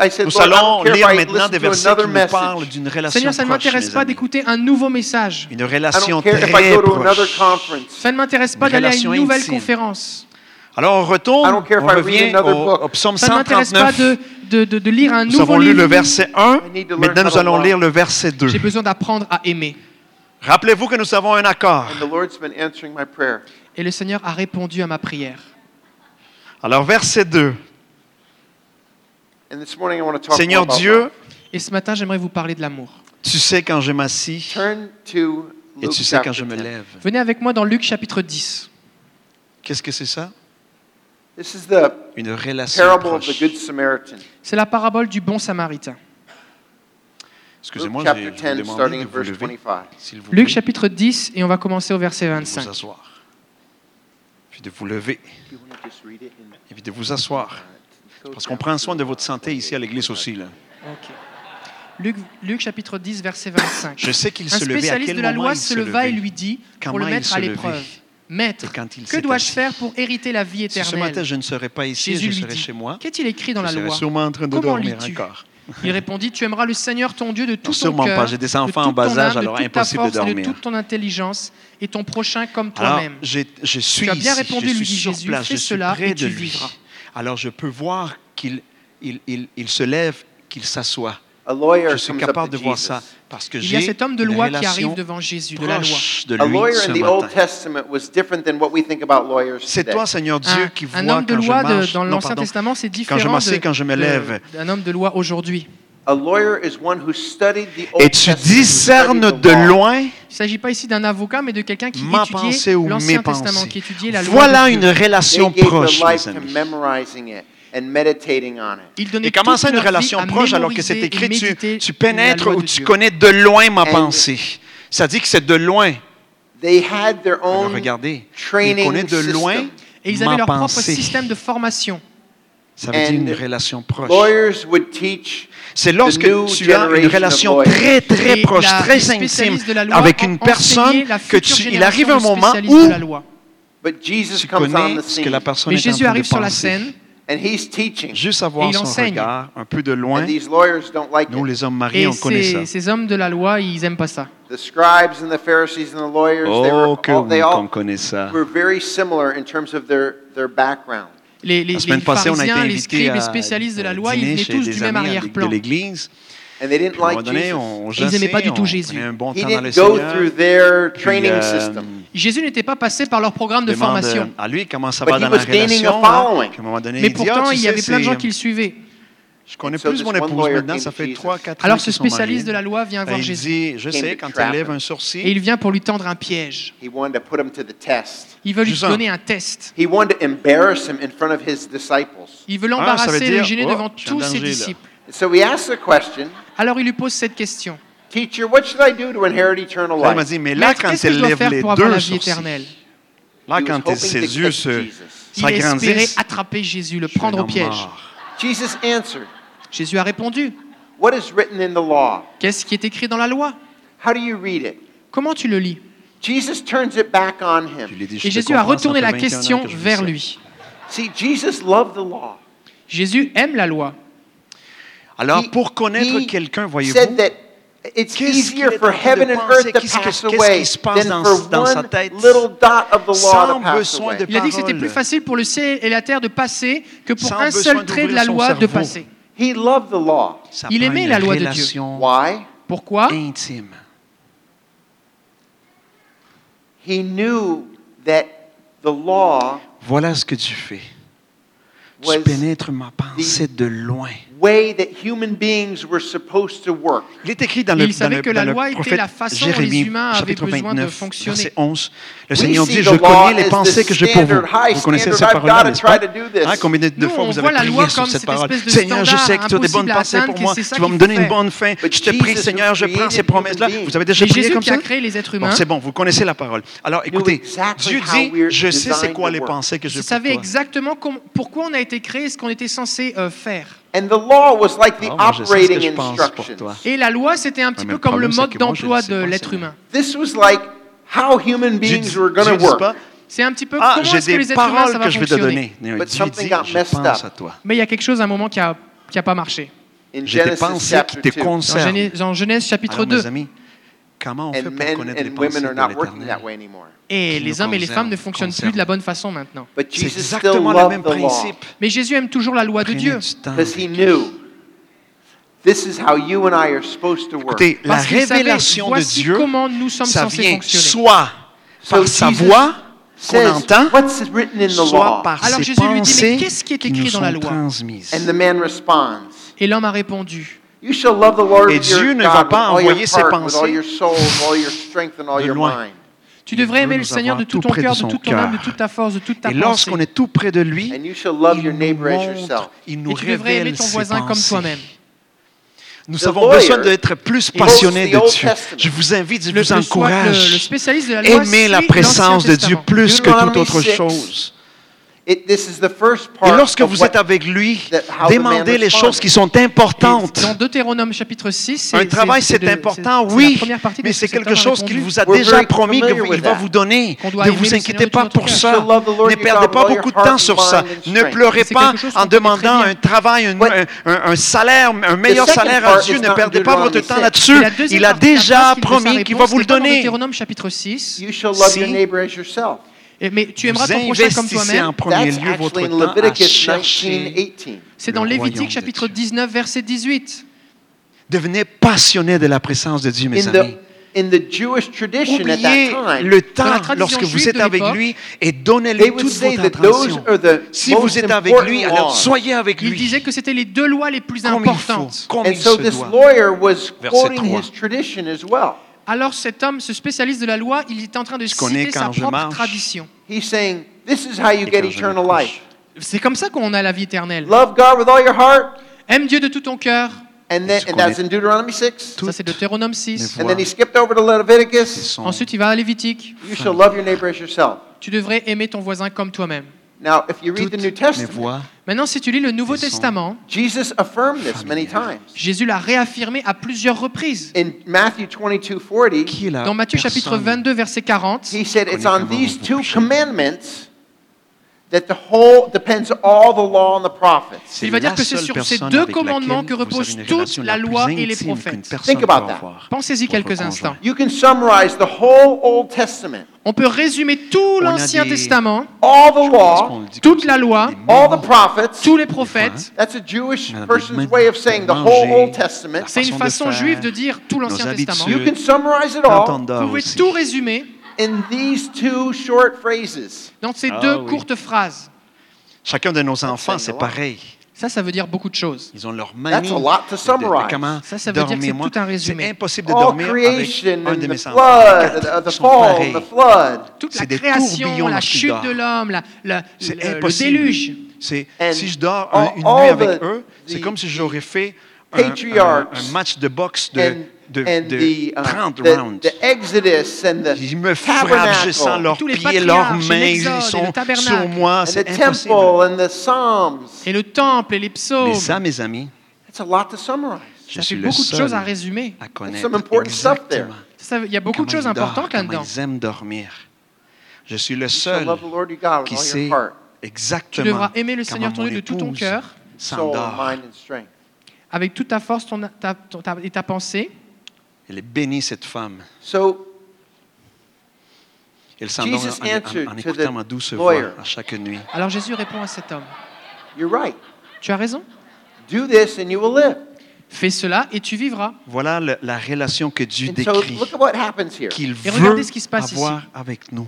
I said, Nous allons lire I maintenant des to versets qui nous parlent d'une relation Seigneur, ça ne m'intéresse pas d'écouter un nouveau message. Une relation très go to another proche. conference. Ça ne m'intéresse pas d'aller à une nouvelle intime. conférence. Alors on I retourne, don't care on if I read revient another au, psaume Ça ne m'intéresse pas 139. de, de, de- de lire un Nous nouveau avons lu livre. le verset 1, I need to learn maintenant nous to allons love. lire le verset 2. J'ai besoin d'apprendre à aimer. Rappelez-vous que nous avons un accord. And the Lord's been answering my prayer. Et le Seigneur a répondu à ma prière. Alors verset 2. And this morning I want to talk Seigneur Dieu. Et ce matin, j'aimerais vous parler de l'amour. tu sais quand je m'assis Turn to et Luke tu sais quand je me 10. lève. Venez avec moi dans Luc chapitre 10. Qu'est-ce que c'est ça? This is the Une relation parable of the proche. Good Samaritan. C'est la parabole du bon samaritain. Luke Excusez-moi, je chapter vais vous 10, demander starting de at vous verse lever, 25. s'il vous Luc chapitre 10 et on va commencer au verset de 25. vous asseoir. Puis de vous lever et puis de vous asseoir. Parce qu'on prend soin de votre santé ici à l'église aussi. Là. Luc, Luc chapitre 10 verset 25. Je sais qu'il Un se levait. À spécialiste quel de la loi se leva et lui dit pour le mettre à l'épreuve. Maître, Et quand il que dois-je faire pour hériter la vie Si ce éternelle? matin je ne serais pas ici, Jésus je lui serais dit chez moi. Qu'est-il écrit dans Je la loi? sûrement en train de Comment dormir encore. Il répondit Tu aimeras le Seigneur ton Dieu de tout ton sûrement cœur, pas, j'ai des de enfants en toute bas âge, âme, alors de toute ta impossible de force et de dormir. toute ton intelligence et ton prochain comme toi-même. je suis Tu as bien ici, répondu, je lui dit Jésus, place, fais je suis cela et de tu vivras. Alors je peux voir qu'il il, il- il se lève, qu'il s'assoit. A lawyer Je suis capable de voir ça parce que Il y a j'ai cet homme de une loi qui arrive devant Jésus, de la loi. de lui lawyer ce in the Old matin. Testament was different than what we think about lawyers C'est toi, Seigneur Dieu, Un, qui un vois homme de quand je loi de- marche. dans Non, l'Ancien. Testament, c'est Quand je différent m'assieds, de- quand je me de- lève. d'un homme de loi aujourd'hui. A lawyer is one who studied the Old Et tu discernes de loin Il ne s'agit pas ici d'un avocat, mais de quelqu'un qui ma pensée étudiait ou mes l'Ancien Testament, pensées. qui étudiait la loi Voilà une relation gave proche, mes to amis. memorizing it and meditating on it. Ils ça, une relation proche alors que c'est écrit, tu, tu pénètres ou tu Dieu. connais de loin ma pensée. Ça dit que c'est de loin. They had their Alors, own regardez, il training connaît de loin system. Et ils avaient leur propre système de formation. Ça veut dire une relation proche. Lawyers would teach C'est lorsque tu as une relation très très proche, très intime avec une personne que tu, il arrive un moment où tu comes on connais ce que la scene personne Mais est en Jésus train arrive de sur la scène and he's teaching. Juste avoir Et il son enseigne. regard un peu de loin. And these lawyers don't like Nous, it. les hommes mariés, et on connaît ça. ces, ces hommes de la loi, ils n'aiment pas ça. The scribes and the Pharisees and the lawyers, they were Oh, que all, they all connaît ça. were very similar in terms of their, their background. Les, les, La semaine les passée, on a été les scribes, les à spécialistes de la loi, ils dîner venaient chez tous du même amis arrière-plan. de l'Église. And they didn't À un moment like donné, on Ils aimaient pas du tout Jésus. bon He didn't go through their Puis, euh, system. Jésus n'était pas passé par leur programme de demande, formation. euh, à lui comment ça va dans la relation. hein. Puis à un moment donné, Mais il dit, ah, pourtant, tu il y sais, avait plein de gens qui le suivaient. Je connais So plus mon épouse maintenant, ça fait Jesus. 3 4 ans Alors ce spécialiste de la loi vient Et voir il Jésus. dit, je sais, quand elle lève un Et sourcil, il vient pour lui tendre un piège. Il veut lui donner un test. Il veut Ah, l'embarrasser veut et le gêner oh, devant tous ses disciples. So he asked the question, Alors il lui pose cette question. Teacher, what should I do to inherit eternal elle m'a life? dit, mais là, quand qu'est-ce que je elle dois lève faire les pour avoir la deux vie sourcils, éternelle? là, quand ses yeux Jesus. Il espérait s'agrandissent, attraper Jésus, le prendre au piège. Jesus answered, Jésus a répondu. What is written in the law? Qu'est-ce qui est écrit dans la loi? Comment tu le lis? Et Jésus a retourné la question vers lui. Jésus aime la loi. Alors, pour connaître quelqu'un, voyez-vous, qu easier for heaven and earth dot of the law. Il a dit que c'était plus facile pour le ciel et la terre de passer que pour un seul trait de la loi de passer. He loved the law. Il aimait la loi de Dieu. Why? Pourquoi? Intime. He knew that the law voilà ce que tu fais. Tu pénètres ma pensée de loin. Il est écrit dans le, il dans la loi le prophète la façon Jérémie, chapitre 29, verset 11. Le Seigneur dit, je connais les pensées que j'ai pour vous. Vous connaissez hein, cette parole, n'est-ce pas Combien de fois vous avez prié sur cette parole? Seigneur, je sais que tu as des bonnes pensées pour moi. Tu vas me donner une bonne fin. Je te prie, Seigneur, je prends ces promesses-là. Vous avez déjà prié comme ça? Bon, c'est bon, vous connaissez la parole. Alors, écoutez, Dieu dit, je sais c'est quoi les pensées que je pour toi. Je savais exactement pourquoi on a été créé et ce qu'on était censé faire. And the law was like the operating. Et la loi, c'était un petit peu comme le mode d'emploi de l'être humain. This was like how human beings were going to work. C'est un petit peu ah, ce que les ça que je vais te donner. But something messed up. Mais il y a quelque chose à un moment qui a, qui a pas marché. J'ai des pensées qui te concernent. Dans Genèse chapitre 2. Et les hommes et les femmes ne fonctionnent plus de la bonne façon maintenant. C'est exactement le même principe. Mais Jésus aime toujours la loi de Dieu. Écoutez, la révélation de Dieu, comment nous sommes ça vient soit par sa voix qu'on entend, soit par Alors Jésus lui dit, mais qu'est-ce qui est écrit dans la loi? Et l'homme a répondu, et Dieu ne va pas envoyer ses pensées. Tu devrais aimer le Seigneur de tout ton cœur, de, toute ton âme, de toute ta force, de toute ta pensée. Et lorsqu'on est tout près de lui, il nous, montre, il nous Et tu devrais aimer ton voisin comme toi-même. Nous avons besoin d'être plus passionnés de Dieu. Je vous invite, je vous encourage. Aimez la présence de Dieu plus que toute autre chose. Et lorsque vous êtes avec lui, demandez les choses qui sont importantes. Dans Deutéronome chapitre 6, un travail c'est important, oui, mais c'est quelque chose qu'il vous a déjà promis qu'il va vous donner. Ne vous inquiétez pas pour ça. Ne perdez pas beaucoup de temps sur ça. Ne pleurez pas en demandant un travail, un, salaire, un meilleur salaire à Dieu. Ne perdez pas votre temps là-dessus. Il a déjà promis qu'il va vous le donner. Deutéronome chapitre 6. Mais tu aimeras ton prochain comme toi-même. C'est dans Lévitique chapitre 19, verset 18. Devenez passionné de la présence de Dieu, mes in amis. Tradition Oubliez at that time, le temps lorsque vous êtes avec lui et donnez-lui toute votre attention. Si vous êtes avec lui, alors soyez avec lui. Il disait que c'était les deux lois les plus importantes. Il faut, comme And il so se this doit. was tradition as well. Alors cet homme, ce spécialiste de la loi, il est en train de je citer sa propre marche, tradition. He's saying, this is how you get eternal life. C'est comme ça qu'on a la vie éternelle. Love God with all your heart. Aime Dieu de tout ton cœur. And, then, and that's in Deuteronomy 6. Ça c'est Deutéronome 6. And then he skipped over to Leviticus. Ensuite, il va à Lévitique. You shall love your neighbor as yourself. Tu devrais aimer ton voisin comme toi-même. Now, if you read the New Testament, Maintenant, si tu lis le Nouveau Testament, Jesus affirmed this many times. Jésus l'a réaffirmé à plusieurs reprises. In Matthew 22, 40, Dans Matthieu chapitre 22, verset 40, he said, It's on these two commandments il va dire que c'est sur ces deux commandements que repose toute la loi et les prophètes. Think about that. Pensez-y quelques instants. You can summarize the whole Old Testament. On peut résumer tout l'Ancien Testament, all the law, toute la loi, all the prophets, tous les prophètes. C'est une façon juive de dire tout l'Ancien Testament. You can summarize it all. Vous pouvez tout résumer in these two short phrases. Dans ces ah, deux oui. courtes phrases. Chacun de nos enfants, c'est pareil. Ça, ça veut dire beaucoup de choses. Ils ont leur manie. comment ça, ça veut dire que c'est tout un résumé. C'est impossible de dormir avec un de mes enfants. Toute la création, la chute de l'homme, le déluge. si je dors une nuit avec eux, c'est comme si j'aurais fait un, match de boxe de de, de 30 rounds. Ils me frappent, je sens leurs pieds, leurs mains, ils sont sur moi, c'est impossible. Et le temple et les psaumes. Mais ça, mes amis, je suis beaucoup de choses à résumer. À connaître. Il y a beaucoup de choses importantes là-dedans. Ils aiment dormir. Je suis le seul qui sait exactement. Tu devras aimer le Seigneur ton Dieu de tout ton cœur, avec toute ta force ton, ta, ta, et ta pensée. Elle est bénie, cette femme. So Elle s'endort Jesus en, en- answered en to écoutant the ma douce lawyer. voix à chaque nuit. Alors Jésus répond à cet homme, you're right. tu as raison, Do this and you will live. fais cela et tu vivras. Voilà le- la relation que Dieu And so décrit, look at what happens here. qu'il Et veut regardez ce qui se passe avoir avec nous.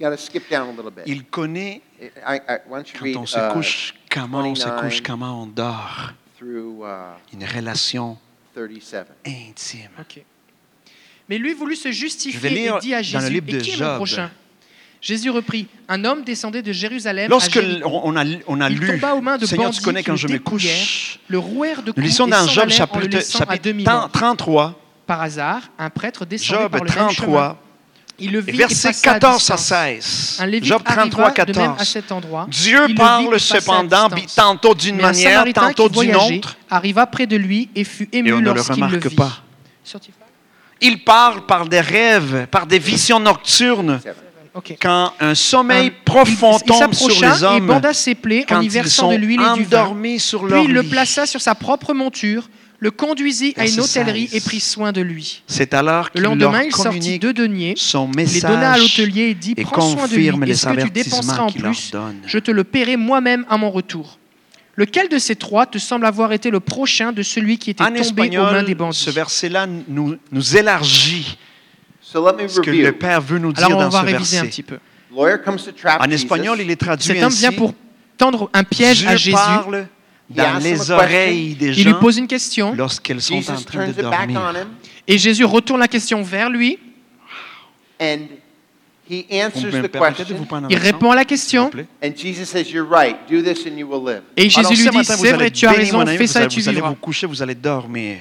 You got to skip down a little bit. Il connaît I, I, why don't you quand read on se uh, couche, comment on se 29. couche, comment on dort. through uh, Une relation 37. intime. Ok. Mais lui voulut se justifier et dit à dans le Jésus, livre et de qui est mon Job. prochain? Jésus reprit, un homme descendait de Jérusalem Lorsque à Jéricho. on on a, on a Il lu, tomba aux mains de Seigneur, bandits tu connais qui quand le je me couche. le rouèrent de Nous coups lisons et dans s'en Job chapitre, laissant à chapitre demi-mort. 33, Par hasard, un prêtre descendait Job par le même chemin. 33, Il le et et à 14 à distance. 16. Un Lévite Job 33, arriva de même à 14. cet endroit. Dieu Il le parle et cependant tantôt d'une manière, tantôt d'une autre, arriva près de lui et fut et ému le lorsqu'il le remarque vit. pas. Sur Il parle par des rêves, par des visions nocturnes, quand un sommeil profond il, il tombe sur s'approcha les et hommes, banda ses plaies en y versant de l'huile et du vin. sur leur Puis il le plaça sur sa propre monture, le conduisit à une hôtellerie 16. et prit soin de lui. C'est alors Le qu'il leur lendemain, il sortit deux deniers, son il les donna à message l'hôtelier et dit et Prends soin de lui, et les ce que tu dépenseras en qu'il leur plus, donne. je te le paierai moi-même à mon retour. Lequel de ces trois te semble avoir été le prochain de celui qui était En tombé aux mains des ce bandits verset-là nous, nous élargit So let me ce que le. Père veut nous dire Alors on dans va ce réviser un verset. petit peu. Lawyer comes to trap En espagnol, il est traduit Cet homme vient pour tendre un piège Dieu à Jésus. parle dans les oreilles des Il lui pose une question lorsqu'elles sont en Jesus train de dormir. on him et Jésus retourne la question vers lui. and he answers the question. Il répond à la question? And Jesus says, You're right. Do this and you will live. et Jésus Alors, lui dit C'est vrai, tu as raison, fais ça et tu Vous allez vivras. vous coucher, vous allez dormir.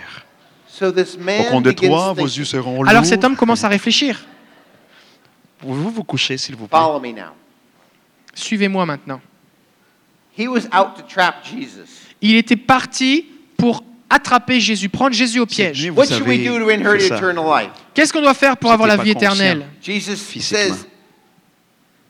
So this Au man compte de begins trois, vos thinking, yeux seront lourds. Alors cet homme commence à réfléchir. Pouvez-vous vous coucher, s'il vous plaît? Follow me now. Suivez-moi maintenant. He was out to trap Jesus. Il était parti pour attraper Jésus, prendre Jésus au piège. nuit, vous What should we savez, do to inherit c'est ça. eternal life? Qu'est-ce qu'on doit faire pour avoir la vie éternelle? Jesus Physiquement. says,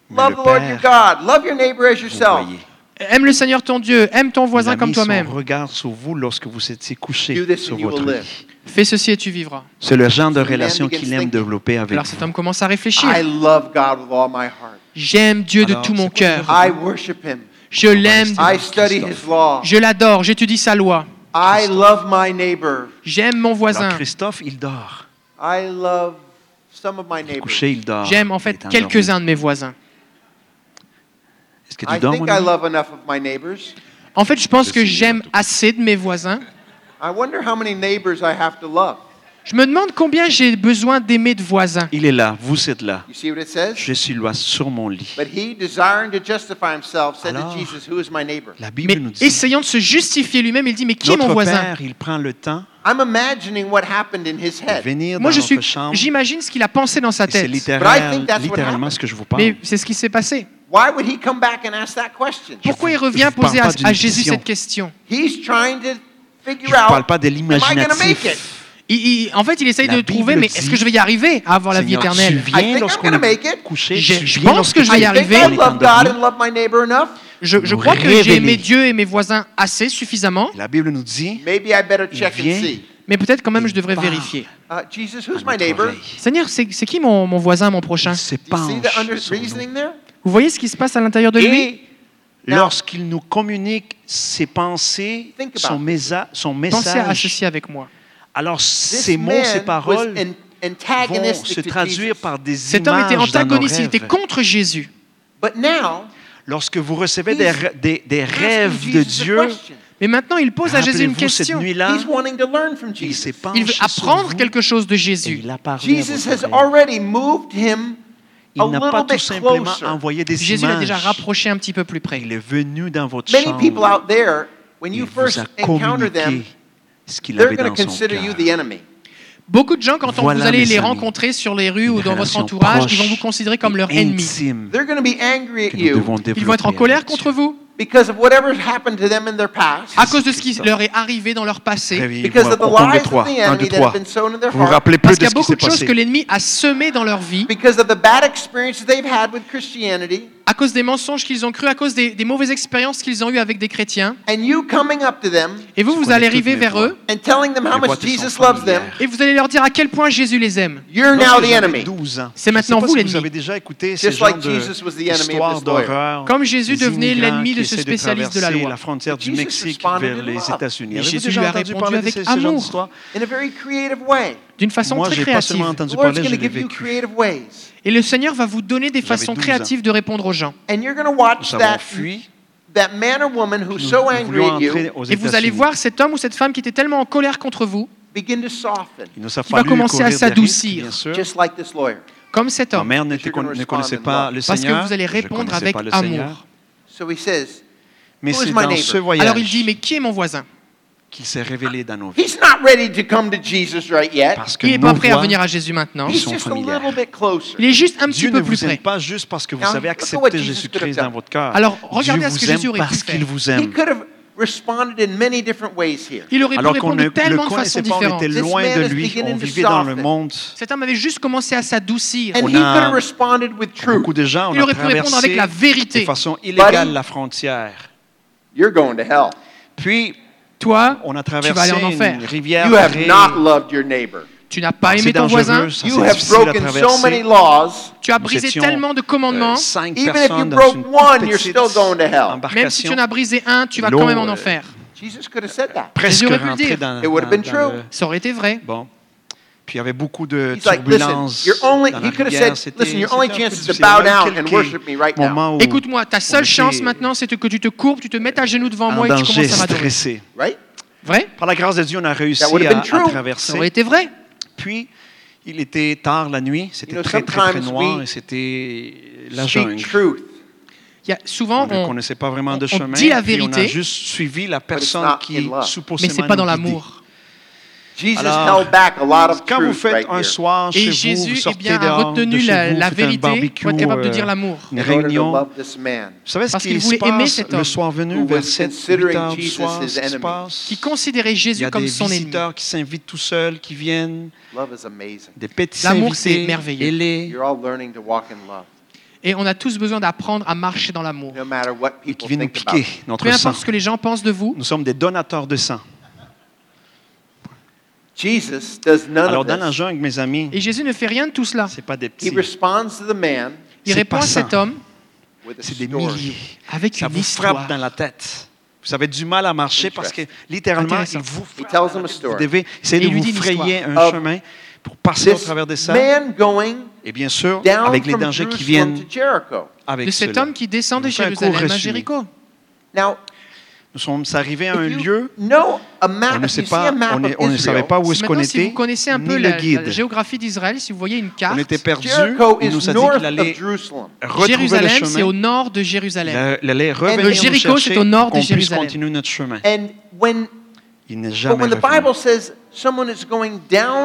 Mais Love le the Lord your Père, God. Love your neighbor as vous yourself. voyez. Aime le Seigneur ton Dieu, aime ton voisin comme toi-même. son regard sur vous lorsque vous étiez couché Do this sur and you votre will lit. live. Fais ceci et tu vivras. C'est le genre de relation qu'il aime développer avec Alors cet homme commence à réfléchir. I love God with all my heart. J'aime Dieu de tout mon cœur. Je l'aime. I study his law. Je l'adore. J'étudie sa loi. I love my neighbor. J'aime mon voisin. Alors Christophe, il dort. I love some of my Il est neighbors. couché, il dort. J'aime en fait quelques-uns de mes voisins. Est-ce que tu I dors, think mon I ami? love enough of my neighbors. En fait, je pense que j'aime assez de mes voisins. I wonder how many neighbors I have to love. Je me demande combien j'ai besoin d'aimer de voisins. Il est là, vous êtes là. You see what it says? Je suis là sur mon lit. But he, desiring to justify himself, said Alors, to Jesus, Who is my neighbor? La Bible Mais nous dit, essayant de se justifier lui-même, il dit Mais qui est mon voisin? Père, il prend le temps I'm imagining what happened in his de head. venir Moi, dans je suis. J'imagine ce qu'il a pensé dans sa C'est tête. littéral- think that's what littéralement happened. ce que je vous parle. Mais c'est ce qui s'est passé. Why would he come back and ask that question? Pourquoi il revient poser à, à Jésus question. cette question? He's trying to Je ne parle pas de am Il- il- En fait, il essaye La de trouver Mais est-ce que je vais y arriver à avoir la vie éternelle Tu viens lorsqu'on est couché. Je- tu je viens pense que je vais y arriver. Je, crois que j'ai aimé Dieu et mes voisins assez suffisamment, La Bible nous dit, Maybe I better Il check and vient. see. mais peut-être quand même je devrais vérifier. Uh, Jesus, who's my neighbor? Seigneur, c'est c'est qui mon, mon voisin, mon prochain? Vous voyez ce qui se passe à l'intérieur de lui? lorsqu'il nous communique ses pensées, son, mésa- son Pensez à message, ceci avec moi. Alors ces mots, ces paroles vont se traduire par des Cet homme était images antagoniste, il était contre Jésus. But now, Lorsque vous recevez He's des, rêves de Dieu, question. Mais maintenant, il pose à Jésus une rappelez-vous cette question. nuit-là, He's wanting to learn from il veut apprendre quelque chose de Jésus. il a Il n'a pas tout simplement closer. envoyé des Jésus l'a images. déjà rapproché un petit peu plus près. Il est venu dans votre Many chambre. people out there, when Il you vous first a encounter them, communiqué ce qu'il they're avait going dans to son consider you cœur. the enemy. Beaucoup de gens, quand Voilà, vous allez les amis, rencontrer sur les rues ou dans votre entourage, ils vont vous considérer comme leur ennemi. intime They're going to be angry at que nous devons you développer Ils vont être en colère contre vous because of whatever happened to them in their past, à cause de ce qui leur est arrivé dans leur passé. Réveillez-vous because of the au compte de lies of trois. the Un, deux, enemy that trois. have been sown in their Vous vous heart, rappelez plus Parce qu'il de y a beaucoup de choses passé. que l'ennemi a semées dans leur vie à cause des mensonges qu'ils ont cru, à cause des, mauvaises expériences qu'ils ont eues avec des chrétiens. Et vous, vous allez arriver vers eux et vous allez leur dire à quel point Jésus les aime. C'est maintenant vous l'ennemi. Vous avez déjà écouté ces d'horreur. Comme Jésus devenait l'ennemi de ce spécialiste de, de la loi. la frontière du Mexique vers les États-Unis. Jésus lui a répondu avec amour d'une façon très créative. Et le Seigneur va vous donner des façons créatives de répondre aux gens. Et vous allez voir cet homme ou cette femme qui était tellement en colère contre vous, qui va commencer à s'adoucir comme cet homme. Ma mère ne connaissait pas le Seigneur. Parce que vous allez répondre avec amour. Mais c'est dans ce voyage. Alors il dit, mais qui est mon voisin? Il n'est pas prêt à venir à Jésus maintenant. He's Il est juste un petit peu plus pas juste parce que vous hein? avez accepté Jésus-Christ dans votre cœur. Alors, regardez ce que Jésus aurait He could responded in many different ways here. Il aurait pu Alors répondre de tellement de façons était loin de lui, on dans le monde. Cet homme avait juste commencé à s'adoucir. On he could a- have responded with. Beaucoup de gens, Il aurait pu répondre de façon illégale la frontière. You're going to hell. Toi, on a traversé tu vas aller en enfer. Une rivière you have not loved your neighbor. Tu n'as pas aimé ton voisin. You have broken so many laws. Tu as brisé tellement de commandements. Euh, Even if you broke one, you're still going to hell. Même si tu en as brisé un, tu vas quand même en enfer. Jesus could have said that. Presque Jésus aurait pu le dire. Dans, It would have been true. Ça aurait été vrai. Bon. Puis il y avait beaucoup de turbulences like, Écoute-moi, ta seule chance maintenant, c'est que tu te courbes, tu te mets à genoux devant moi et tu commences à m'adorer. Right? Vrai? Par la grâce de Dieu, on a réussi à, à, traverser. Ça aurait été vrai. Puis, il était tard la nuit, c'était très, très, très, noir et c'était la jungle. Il y a, souvent, on ne connaissait pas vraiment de chemin. On dit la vérité. a juste suivi la personne qui Mais ce n'est pas dans l'amour. Alors, quand vous faites un soir chez vous, vous eh sortez retenu de la, vous, vérité, un barbecue, capable de euh, dire l'amour. Réunion. Vous savez ce qu'il se passe le soir venu, vers 7, soir, ce qui se passe? Qui considérait Jésus comme son ennemi. Qui s'invitent tout seuls, qui viennent. Des petits L'amour, c'est merveilleux. Et on a tous besoin d'apprendre à marcher dans l'amour. Et qui vient nous piquer notre Peu importe ce que les gens pensent de vous. Nous sommes des donateurs de sang. Alors, dans la jungle, mes amis, Et Jésus ne fait rien de tout cela. Il répond à cet homme with a c'est des milliers. avec Ça vous frappe dans la tête. Vous avez du mal à marcher parce que littéralement, il vous frappe. Vous devez essayer de vous frayer un chemin pour passer au travers de ça. Et bien sûr, avec les dangers qui viennent avec De cet homme qui descend de Jérusalem à. Jéricho nous sommes arrivés à un lieu. on ne, pas, on, on ne savait pas où est-ce qu'on était. Si vous connaissez un peu la, géographie d'Israël, si vous voyez une carte, on était perdu. Il nous a dit qu'il allait retrouver Jérusalem, le c'est au nord de Jérusalem. Il eh, Jéricho, nous au nord de Jérusalem. continuer notre chemin. Il n'est jamais revenu.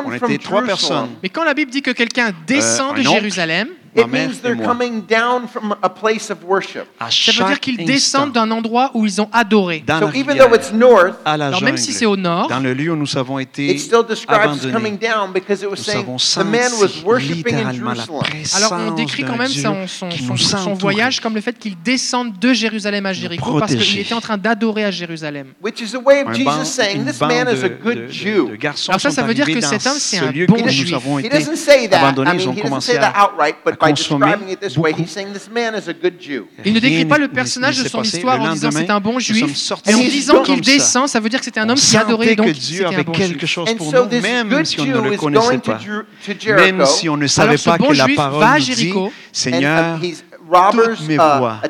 On était trois personnes. Mais quand la Bible dit que quelqu'un euh, descend euh, de Jérusalem, It means they're coming down from a place of worship. Ça veut dire qu'ils descendent d'un endroit où ils ont adoré. Dans so la even though it's north, à la jungle, même si c'est au nord, dans le lieu où nous avons été abandonnés, nous avons senti littéralement la présence Alors on décrit quand même son, son, son, son voyage comme le fait qu'ils descendent de Jérusalem à Jéricho parce qu'il était en train d'adorer à Jérusalem. Which is a way of Jesus saying, this man is a good Jew. Alors ça, ça veut dire que cet homme c'est un bon juif. He doesn't say that. I mean, he doesn't say that outright, but consommé. Il ne décrit pas le personnage de son histoire en disant c'est un bon juif. Et en disant qu'il descend, ça veut dire que c'était un homme qui adorait donc Dieu avait quelque chose pour nous, même si on ne le connaissait pas, même si on ne savait pas que la parole dit Seigneur, toutes mes voix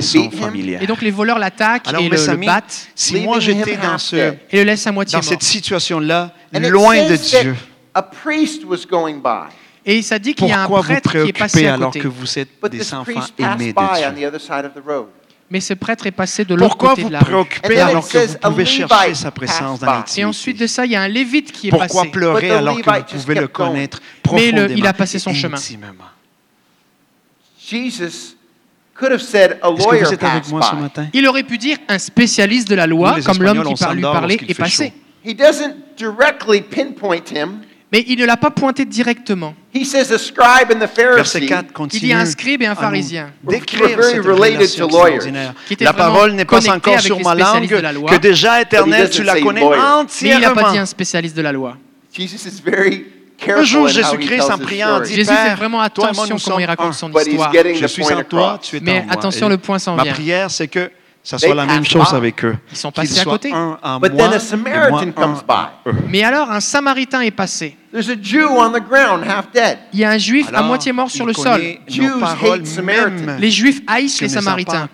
sont familières. Et donc les voleurs l'attaquent et le, le, battent. Si moi j'étais dans, ce, et le laisse à moitié dans cette situation-là, loin de Dieu, et ça dit qu'il y a un prêtre qui est passé à alors que vous êtes des enfants aimés de Dieu. mais ce prêtre est passé de l'autre côté de la Pourquoi vous préoccupez alors que vous pouvez chercher sa présence dans l'intimité Et ensuite de ça, il y a un Lévite qui est Pourquoi passé. Pourquoi pleurer alors que vous pouvez le connaître profondément Mais le, il a passé son chemin. Est-ce que vous êtes avec moi ce matin? Il aurait pu dire un spécialiste de la loi, comme l'homme qui par lui parlait, est passé. Chaud. Mais il ne l'a pas pointé directement. Verset 4 continue. Il y a un scribe et un ah pharisien. La parole n'est pas encore sur ma langue la loi, que déjà éternel, tu la connais entièrement. Mais il n'a pas dit un spécialiste de la loi. Un jour, Jésus-Christ, en priant, dit Jésus fait vraiment attention comment il raconte son histoire. Je suis sans toi, tu es en moi. Mais attention, le point s'en vient. Ma prière, c'est que ça soit la même chose avec eux. Ils sont passés à côté. Mais alors un Samaritain est passé. Il y a un Juif à moitié mort sur le sol. Les Juifs haïssent les Samaritains.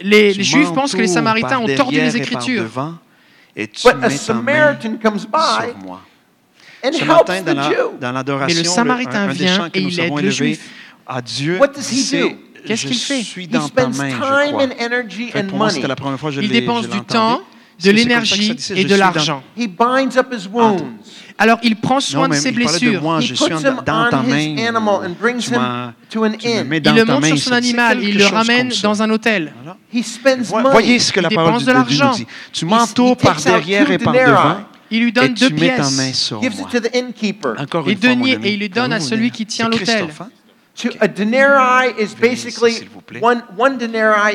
Les, les Juifs pensent que les Samaritains ont tordu les Écritures. But a Samaritan comes by. And Ce matin, dans l'adoration, la, Mais le Samaritain vient que et nous aide. À Dieu, What does he? Qu'est-ce qu'il fait? Il dépense du temps, de l'énergie et de l'argent. Alors il prend soin de ses blessures. De moi, je suis en, main. Il le monte sur son animal, il le ramène dans un hôtel. Voyez ce que la parole de, Dieu nous dit. Tu m'entoures par derrière et par devant. Il lui donne et deux pièces. Encore une et, il lui donne à celui qui tient l'hôtel. To okay. a denarii is basically one, one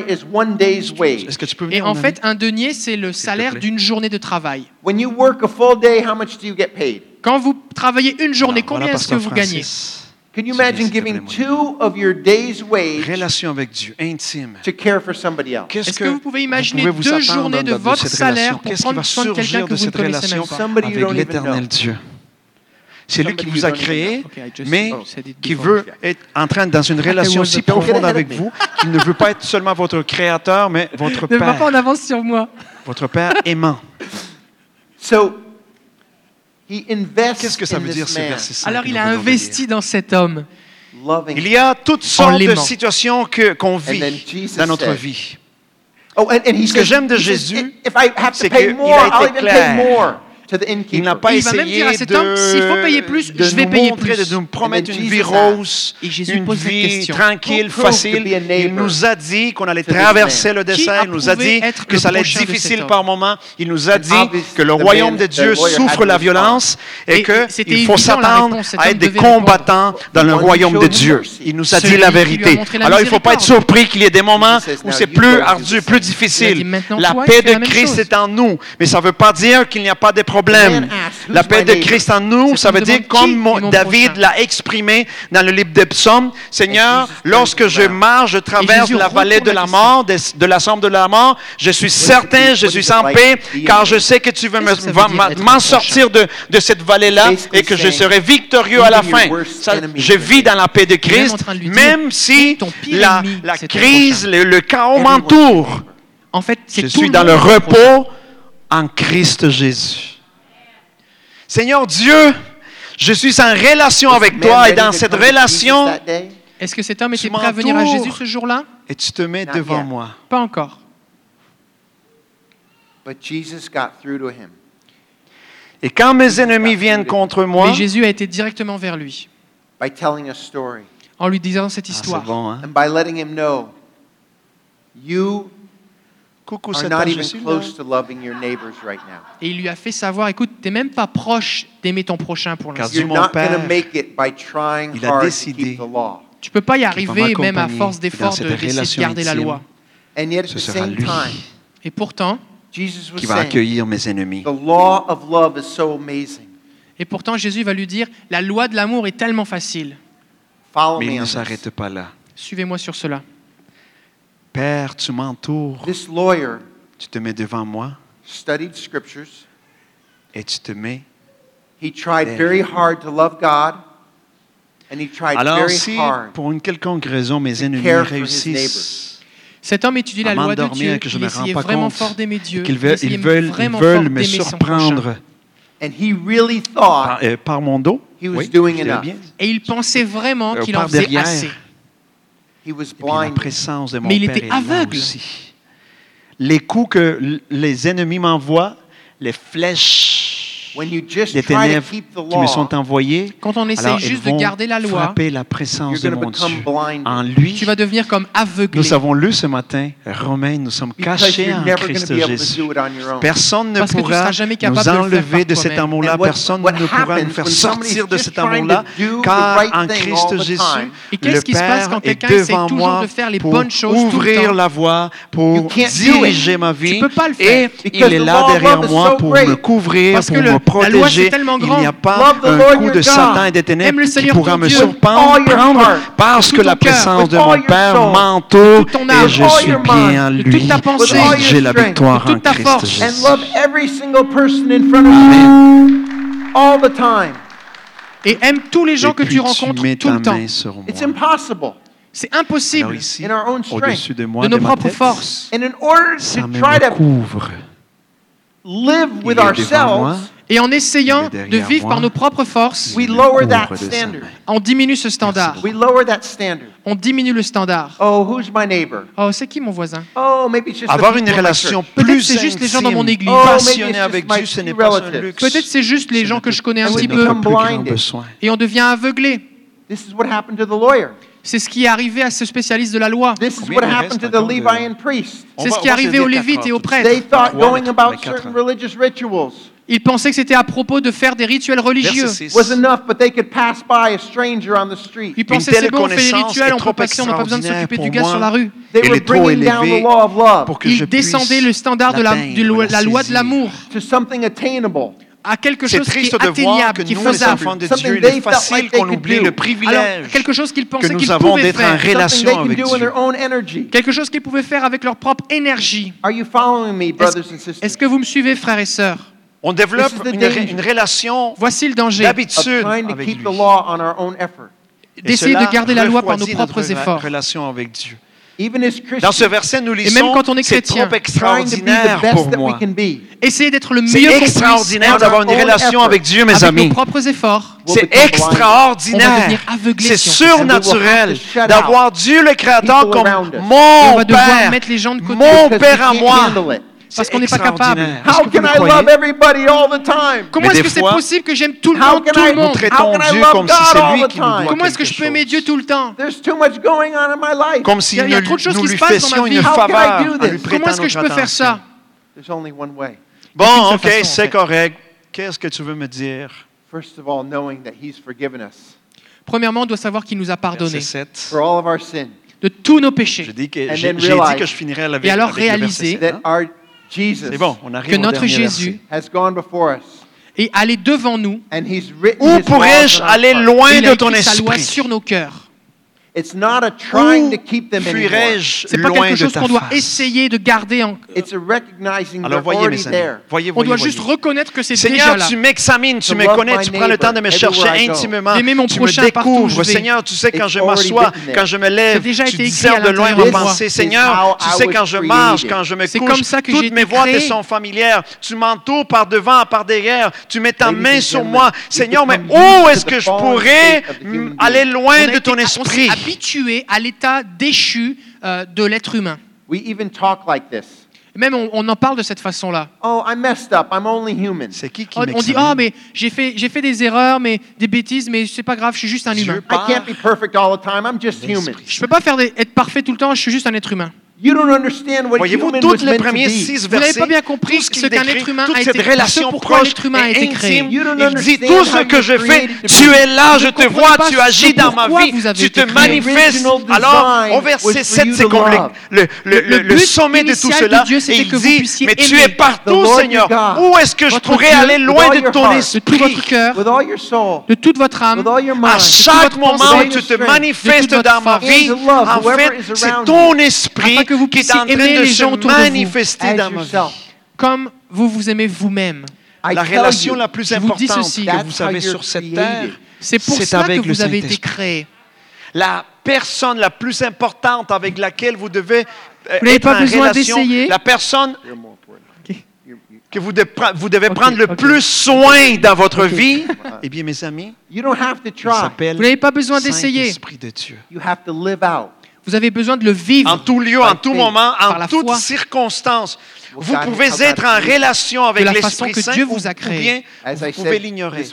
is one day's wage. est que tu peux Et en fait, un denier c'est le salaire d'une journée de travail. When you work a full day, how much do you get paid? Quand vous travaillez une journée, combien est-ce que vous gagnez? can you imagine giving two days' wages to care for somebody else? que vous pouvez imaginer deux de votre salaire pour prendre soin de quelqu'un que avec l'éternel Dieu? C'est lui qui vous a créé, mais qui veut être en train dans une relation si profonde avec vous qu'il ne veut pas être seulement votre créateur, mais votre père. Ne va pas en avance sur moi. Votre père aimant. So, Qu'est-ce que ça veut dire ce verset Alors il a investi dans cet homme. Il y a toutes sortes de situations qu'on vit dans notre vie. Oh, and, and Ce que j'aime de Jésus, c'est qu'il a été clair. Il n'a pas essayé dire à cet homme, s'il faut payer plus, je vais payer plus. De nous promettre une vie rose, une vie tranquille, facile. Il nous a dit qu'on allait traverser le dessin. Il nous a dit que ça allait être difficile par moments. Il nous a dit que le royaume de Dieu souffre la violence et qu'il faut s'attendre à être des combattants dans le royaume de Dieu. Il nous a dit la vérité. Alors, il ne faut pas être surpris qu'il y ait des moments où c'est plus ardu, plus difficile. La paix de Christ est en nous. Mais ça ne veut pas dire qu'il n'y a pas des problèmes la paix de Christ en nous, ça veut dire comme David l'a exprimé dans le livre des psaumes, Seigneur, lorsque je marche, je traverse la vallée de la mort, de, la somme de la mort, je suis certain, je suis en paix, car je sais que tu veux m'en sortir de, cette vallée-là et que je serai victorieux à la fin. Je vis dans la paix de Christ, même si la, crise, le, chaos m'entoure. En fait, je suis dans le repos en Christ Jésus. Seigneur Dieu, je suis en relation avec toi et dans cette relation, est-ce que cet homme était prêt à venir à Jésus ce jour-là? Et tu te mets devant moi. Pas encore. Et quand mes ennemis viennent contre moi, Mais Jésus a été directement vers lui en lui disant cette ah, histoire. Ah, bon, hein? Et il lui a fait savoir, écoute, tu n'es même pas proche d'aimer ton prochain pour l'instant. il a décidé. Tu peux pas y arriver, même à force d'efforts, de, de garder la loi. Ce sera lui. Et pourtant, qui va accueillir mes ennemis. Et pourtant, Jésus va lui dire, la loi de l'amour est tellement facile. Mais il ne s'arrête pas là. Suivez-moi sur cela. Père, tu m'entoures. This lawyer tu te mets devant moi. Scriptures. Et tu te mets. He tried very hard to love God. And he tried Alors, very si hard pour une quelconque raison mes ennemis réussissent cet homme étudie la loi de Dieu, il essayait vraiment fort d'aimer Dieu, qu'ils veulent, me surprendre really par, euh, par, mon dos? Oui, bien. Et il pensait vraiment euh, qu'il en faisait assez. He. La présence de mon il Père était aveugle. Aussi. Les coups que les ennemis m'envoient, les flèches les ténèbres qui me sont envoyées, quand on essaye juste de garder la loi, la présence de mon Dieu. En lui, tu vas devenir comme aveuglé. Nous avons lu ce matin, Romains, nous sommes cachés en Christ Jésus. Personne ne pourra nous enlever de cet amour-là. Personne ne pourra nous faire sortir de cet amour-là, car en Christ Jésus, et qu'est-ce qui se passe ouvrir la voie, pour diriger ma vie. Et il est là derrière moi pour me couvrir, pour me protéger. Il n'y a pas un coup de Satan et des ténèbres qui pourra me surprendre parce que la puissance de mon Père m'entoure et je suis bien en lui. J'ai la victoire en Christ Jésus. Amen. Et aime tous les gens que tu rencontres tout le temps. C'est impossible. Au-dessus de moi, de nos propres forces. Ça me couvre live with ourselves, et en essayant de vivre par nos propres forces, on diminue ce standard. On diminue le standard. Oh, who's my? Oh, c'est qui mon voisin? Oh, maybe it's just Avoir une relation plus c'est juste les gens dans mon église. Oh, Peut-être c'est juste les gens que je connais un petit peu. Et on devient aveuglé. This is what happened to the lawyer. C'est ce qui est arrivé à ce spécialiste de la loi. C'est ce qui est arrivé aux Lévites et aux prêtres. Ils pensaient que c'était à propos de faire des rituels religieux. Ils pensaient c'est bon, on fait des rituels, on peut passer, on n'a pas besoin de s'occuper du gars sur la rue. Ils descendaient le standard de la loi de l'amour à quelque chose qui est atteignable, qui est faisable. C'est triste de voir que nous, les enfants de Dieu, il est facile qu'on oublie le privilège que nous avons d'être en relation avec Dieu. Quelque chose qu'ils pouvaient faire avec leur propre énergie. Est-ce est que vous me suivez, frères et sœurs? On développe une, une, relation Voici le danger d'essayer de garder la loi par nos propres efforts. relation avec Dieu. Dans ce verset, nous lisons, et même quand on est chrétien, trop extraordinaire pour moi. Essayez d'être le mieux C'est extraordinaire d'avoir une relation avec Dieu, mes avec amis. Propres efforts. C'est extraordinaire. C'est surnaturel d'avoir Dieu le Créateur comme mon Père, mon Père à moi parce qu'on n'est pas capable. Comment est-ce que c'est possible que j'aime tout le monde, tout le monde? How can I comme si all lui the time? Comment est-ce que je peux aimer Dieu tout le temps? Comme si il y a trop de choses qui se passent dans ma vie. Comment est-ce que je peux faire ça? Bon, ok, c'est correct. Qu'est-ce que tu veux me dire? Premièrement, on doit savoir qu'il nous a pardonné. De tous nos péchés. J'ai dit que je finirais avec. Et alors réaliser. C'est bon, on arrive que notre Jésus est allé devant nous. Où pourrais-je aller loin de ton esprit? sur nos cœurs. It's not a C'est pas quelque chose qu'on doit essayer de garder en. It's Alors voyez, mes amis, voyez, voyez, on doit juste reconnaître que c'est déjà. Seigneur, tu m'examines, tu me connais, tu prends le temps de me chercher intimement, mon tu me découvres. Seigneur, tu sais quand je m'assois, quand je me lève, tu discernes de loin mes pensées. Seigneur, tu sais quand je marche, quand je me couche, toutes mes voies te sont familières. Tu m'entoures par devant, par derrière. Tu mets ta main sur moi, Seigneur. Mais où est-ce que je pourrais aller loin de ton esprit? habitué à l'état déchu euh, de l'être humain. We even talk like this. Même on, en parle de cette façon-là. Oh, On, dit ah mais j'ai fait fait des erreurs mais des bêtises mais c'est pas grave je suis juste un humain. I can't Je peux pas faire être parfait tout le temps je suis juste un être humain. Voyez-vous, tous les premiers six versets, pas bien compris ce, ce qu'un être humain a cette relation proche et a été créé. Il dit tout ce que je fais, tu es là, je te vois, tu agis dans ma vie, tu te manifestes. Alors, au verset 7, c'est comme le, le, sommet de tout cela. De et il que dit, mais tu es partout, Seigneur. Où est-ce que je pourrais aller loin de ton esprit, de tout votre cœur, de toute votre âme, à chaque moment où tu te manifestes dans ma vie, en fait, c'est ton esprit yourself. comme vous vous aimez vous-même. La relation you, la plus vous importante ceci. que vous avez sur cette terre, C'est pour avec que vous avez été créé. la personne la plus importante avec laquelle vous devez euh, Vous n'avez être pas en besoin relation, d'essayer. la personne que vous, de- vous devez prendre le plus soin dans votre vie, eh bien, mes amis, You don't have to il try. s'appelle Vous n'avez pas besoin d'essayer. De Dieu. You have to live out. Vous avez besoin de le vivre. En tout lieu, en tout moment, en toute circonstance. Vous pouvez être en relation avec l'Esprit Saint Dieu vous a créé. vous pouvez l'ignorer.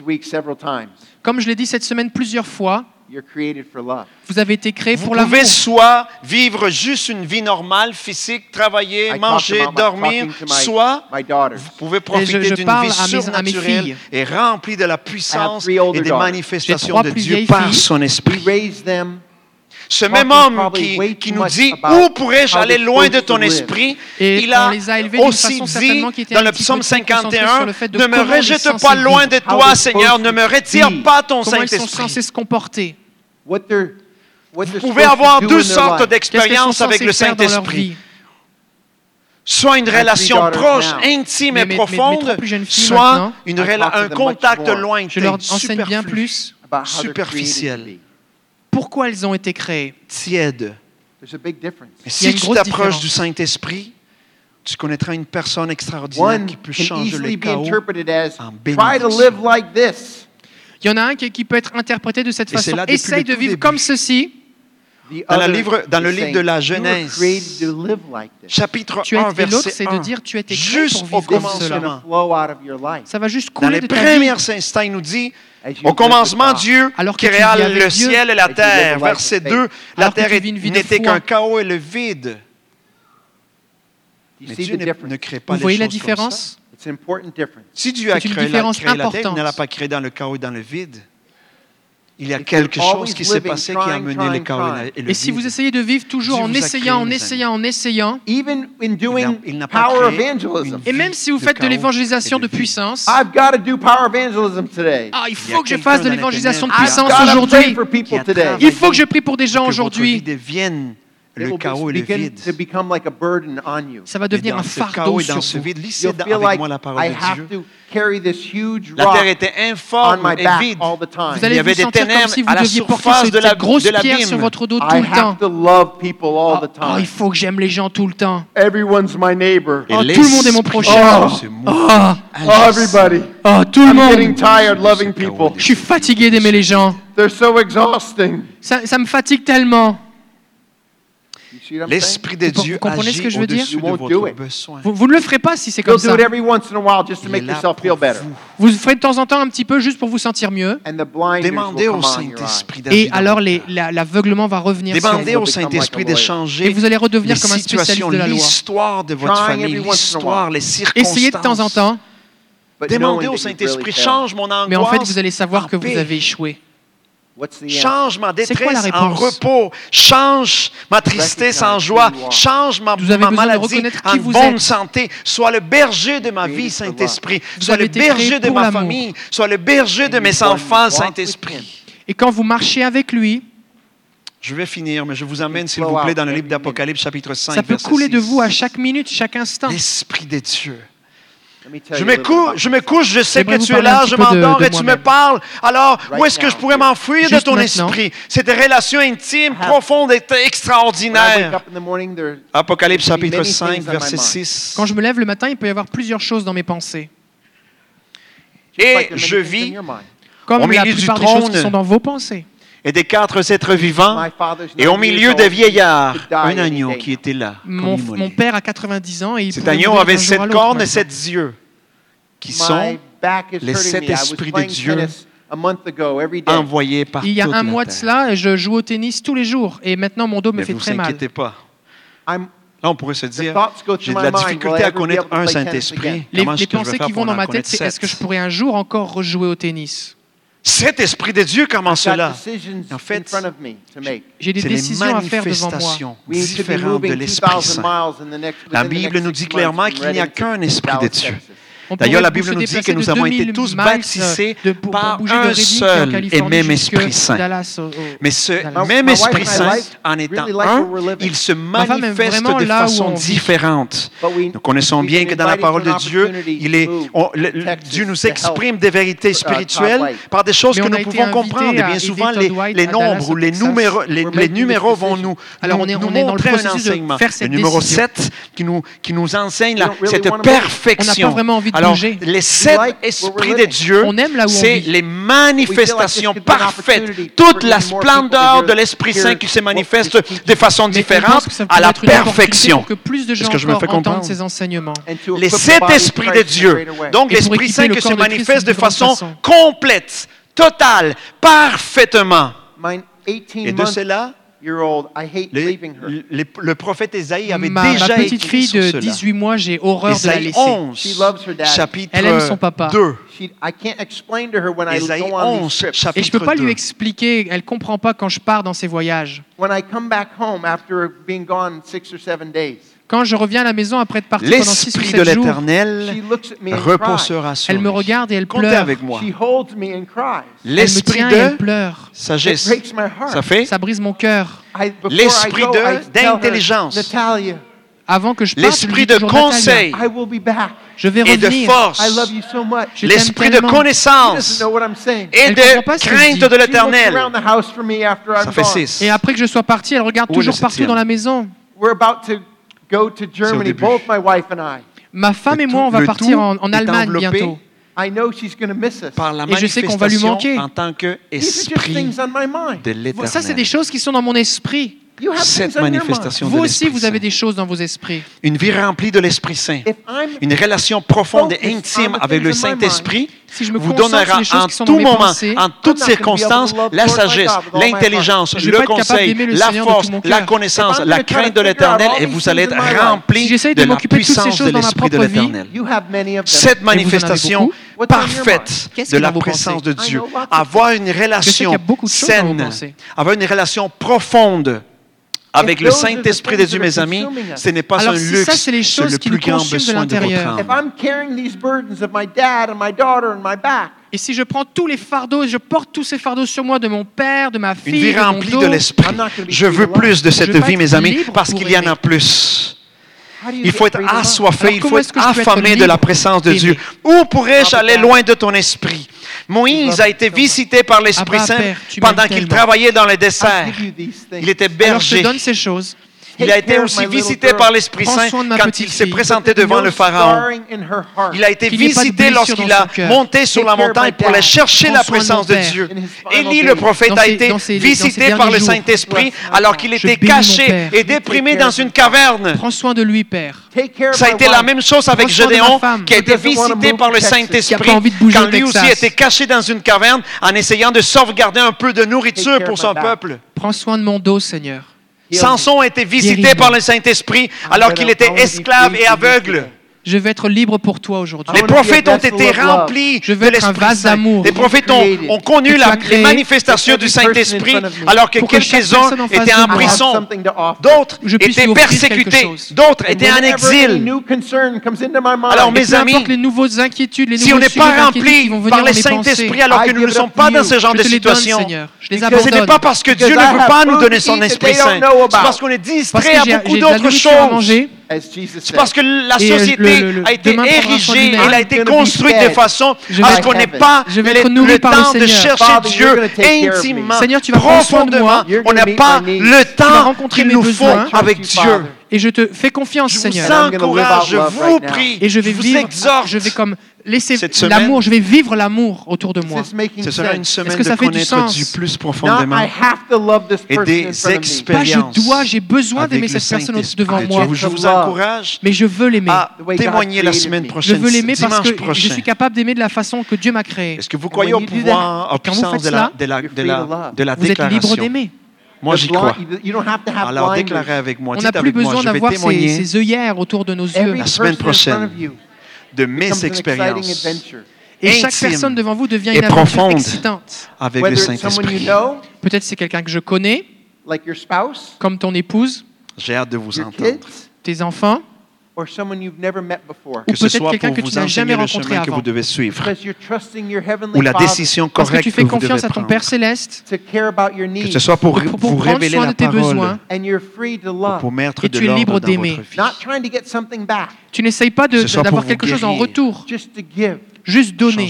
Comme je l'ai dit cette semaine plusieurs fois, vous avez été créé pour l'amour. Vous pouvez soit vivre juste une vie normale, physique, travailler, manger, dormir, soit vous pouvez profiter d'une vie surnaturelle et remplie de la puissance et des manifestations de Dieu par son esprit. Ce même homme qui, nous dit Où pourrais-je aller loin de ton esprit Il a aussi dit dans le psaume 51 Ne me rejette pas loin de toi, Seigneur, ne me retire pas ton Saint-Esprit. Sont se comporter. Vous pouvez avoir deux sortes d'expériences avec le Saint-Esprit? soit une relation proche, intime et profonde, soit une un contact lointain, Je leur enseigne bien plus superficiel pourquoi elles ont été créées? Tiède. Et si tu t'approches du Saint-Esprit, tu connaîtras une personne extraordinaire qui peut changer le chaos en bénédiction. Il y en a un qui, peut être interprété de cette façon. Essaye de vivre début. comme ceci. Dans, le livre, dans le livre de la Genèse, chapitre 1, verset c'est dire tu juste au comme cela. Ça va juste couler dans les de ta premiers vie. instants, il nous dit au commencement, Dieu créa le ciel et la terre. Verset 2, la terre n'était qu'un chaos et le vide. Mais Dieu ne crée pas Vous voyez la différence? Si Dieu a créé, la terre, il ne l'a pas créé dans le chaos et dans le vide. Il y a quelque chose qui s'est passé qui a mené les Cohen et le Et si vous essayez de vivre toujours en essayant, en essayant, en essayant, il n'a pas power evangelism. Et même si vous faites de l'évangélisation de puissance, ah, il faut que je fasse de l'évangélisation de puissance aujourd'hui. Il faut que je prie pour des gens aujourd'hui le chaos et le vide. Ça va devenir un fardeau sur vous. Like I have to carry this huge la si vous deviez porter grosse pierre sur votre dos tout le temps. Oh, il faut que j'aime les gens tout le temps. My. Oh, tout le monde est mon prochain. Oh, everybody. oh tout le monde. Je suis fatigué d'aimer les gens. So ça me fatigue tellement. L'Esprit de Dieu vous agit ce que je veux dire? Vous, ne le ferez pas si c'est comme ça. Vous le ferez de temps en temps un petit peu juste pour vous sentir mieux. Demandez au Saint-Esprit Et alors l'aveuglement va revenir Demandez au Saint-Esprit d'échanger. Et vous allez redevenir comme un spécialiste de la loi. L'histoire de votre famille, l'histoire, les circonstances. Essayez de temps en temps. Demandez au Saint-Esprit, change mon angoisse. Mais en fait, vous allez savoir que vous avez échoué. Change ma détresse en repos. Change ma tristesse en joie. Change ma, maladie en bonne santé. Sois le berger de ma vie, Saint-Esprit. Sois le berger de ma famille. Sois le berger de mes enfants, Saint-Esprit. Et quand vous marchez avec lui, je vais finir, mais je vous amène, s'il vous plaît, dans le livre d'Apocalypse, chapitre 5. Ça peut couler de vous à chaque minute, chaque instant. L'Esprit des dieux je me, couche, je sais que tu es là, je m'endors et tu me parles. Alors, où est-ce que je pourrais m'enfuir de ton esprit? C'est des relations intimes, profondes et extraordinaires. Apocalypse chapitre 5, verset 6. Quand je me lève le matin, il peut y avoir plusieurs choses dans mes pensées. Et je vis comme au milieu la du trône. des choses qui sont dans vos pensées et des quatre êtres vivants, et au milieu des vieillards, un agneau qui était là. Mon, père a 90 ans et il Cet agneau avait sept cornes et sept yeux, qui sont les sept esprits de Dieu envoyés par Il y a un mois de cela, je joue au tennis tous les jours, et maintenant mon dos me fait très mal. Ne vous inquiétez pas. Là, on pourrait se dire, j'ai de la difficulté à connaître un Saint-Esprit. Les, les pensées qui vont dans ma tête, c'est est-ce que je pourrais un jour encore rejouer au tennis? Cet esprit de Dieu commence là. En fait, j'ai des décisions à faire devant moi. différentes de l'Esprit Saint. La Bible nous dit clairement qu'il n'y a qu'un esprit de Dieu. D'ailleurs, la Bible nous dit que nous avons été tous baptisés par pour un seul et même Esprit Saint. Mais ce même Esprit Saint, en étant un, il se manifeste de façon différente. Nous connaissons bien que dans la parole de Dieu, Dieu nous exprime des vérités spirituelles par des choses que nous pouvons comprendre. Et bien souvent, les, nombres ou les numéros, vont nous, Alors, on est, on dans le un enseignement. Le numéro 7 qui nous, qui nous enseigne la, cette perfection. Alors, les sept esprits de Dieu, c'est les manifestations parfaites, toute la splendeur de l'Esprit Saint qui se manifeste de façon différente à la perfection. Que plus que je me fais comprendre? ces enseignements. Les sept esprits de Dieu, donc l'Esprit Saint qui se manifeste de façon complète, totale, parfaitement. Et de cela, les, les, le prophète Ésaïe avait ma, déjà ma petite fille de 18 mois, j'ai horreur de 11, elle aime son papa. 2. Et je ne peux pas lui expliquer, elle ne comprend pas quand je pars dans ses voyages. When I come back home after being gone six or seven days. Quand je reviens à la maison après être parti L'Esprit de l'Éternel reposera sur elle me regarde et elle pleure. me L'esprit pleure. sagesse. Ça fait? Ça brise mon cœur. L'esprit d'intelligence. L'esprit de conseil will be back. je vais et de force, I love you so much. L'esprit de connaissance et de crainte de l'Éternel. Ça fait six. Et après que je sois parti, elle regarde toujours partout dans la maison go to Germany, both my wife and I. Ma femme et moi, on va partir en, Allemagne bientôt. I know she's miss us. Et je sais qu'on va lui manquer. En tant. Ça, c'est des choses qui sont dans mon esprit cette manifestation Vous aussi, vous avez des choses dans vos esprits. Une vie remplie de l'Esprit Saint, une relation profonde et intime avec le Saint-Esprit vous donnera en tout moment, en toutes circonstances, la sagesse, l'intelligence, le conseil, la force, la connaissance, la crainte de l'Éternel et vous allez être rempli de la puissance de l'Esprit de l'Éternel. Cette manifestation parfaite de la présence de Dieu, avoir une relation saine, avoir une relation profonde avec le Saint-Esprit de Dieu, mes amis, ce n'est pas un luxe, c'est le plus grand besoin de, votre âme. Et si je prends tous les fardeaux, je porte tous ces fardeaux sur moi, de mon père, de ma fille, de mon remplie dos, de l'esprit. Je veux plus de cette vie, mes amis, parce qu'il y en a plus. Il faut être assoiffé, il faut être affamé de la présence de Dieu. Où pourrais-je aller loin de ton esprit? Moïse a été visité par l'Esprit Saint pendant qu'il travaillait dans les desserts. Il était berger. je donne ces choses. Il a été aussi visité par l'Esprit Saint quand il s'est présenté devant le Pharaon. Il a été visité lorsqu'il a monté sur la montagne pour aller chercher la présence de Dieu. Élie, le prophète, a été visité par le Saint-Esprit alors qu'il était caché et déprimé dans une caverne. Prends soin de lui, Père. Ça a été la même chose avec Gédéon qui a été visité par le Saint-Esprit quand lui aussi était caché dans une caverne en essayant de sauvegarder un peu de nourriture pour son peuple. Prends soin de mon dos, Seigneur. Samson a été visité par le Saint-Esprit alors qu'il était esclave et aveugle. Je veux être libre pour toi aujourd'hui. Les prophètes ont été remplis de l'Esprit Saint. Les prophètes ont, connu les manifestations du Saint-Esprit alors que quelques-uns étaient en prison, d'autres étaient persécutés, d'autres étaient en exil. Alors mes amis, les nouvelles inquiétudes, si on n'est pas rempli par le Saint-Esprit alors que nous ne sommes pas dans ce genre de situation, ce n'est pas parce que Dieu ne veut pas nous donner son Esprit Saint, c'est parce qu'on est distrait à beaucoup d'autres choses. Parce que la société a été érigée, elle a été construite de façon à ce qu'on n'ait pas le, temps de chercher Dieu intimement, Seigneur, tu vas profondément. On n'a pas le temps qu'il nous faut avec Dieu. Et je te fais confiance, je Seigneur. Vous encourage, je vous prie. Et je vais je vivre, exhorte. je vais comme laisser l'amour, je vais vivre l'amour autour de moi. C'est cela une semaine que ça de fait connaître du, du plus profondément et des expériences. Pas je dois, j'ai besoin d'aimer cette personne devant moi. Je vous encourage mais je veux l'aimer. témoigner la semaine prochaine, Je veux l'aimer parce que prochain. je suis capable d'aimer de la façon que Dieu m'a créé. Est-ce que vous croyez au pouvoir, en puissance de la, de la, de la, de la déclaration? Vous êtes libre d'aimer. Moi, j'y crois. Alors, déclarez avec moi. On n'a plus besoin d'avoir ces, œillères autour de nos yeux. La semaine prochaine, de mes expériences. Et chaque personne devant vous devient une aventure excitante. Avec le Saint-Esprit. Peut-être c'est quelqu'un que je connais, comme ton épouse. J'ai hâte de vous entendre. Tes enfants or someone you've never met before. Ou Que ce peut-être soit quelqu'un pour que tu vous n'as jamais enseigner le rencontré chemin que avant. vous devez suivre Because you're trusting your heavenly ou la Father décision parce que correcte tu que fais vous devez confiance à ton. Père céleste to care about your Que needs, ce soit pour, pour, pour vous révéler la de tes parole, besoins. and you're free to love. pour mettre Et de tu es libre l'ordre dans d'aimer. votre vie. Not trying to get something back, Tu n'essayes pas d'avoir quelque chose en retour, just to give. Juste donner.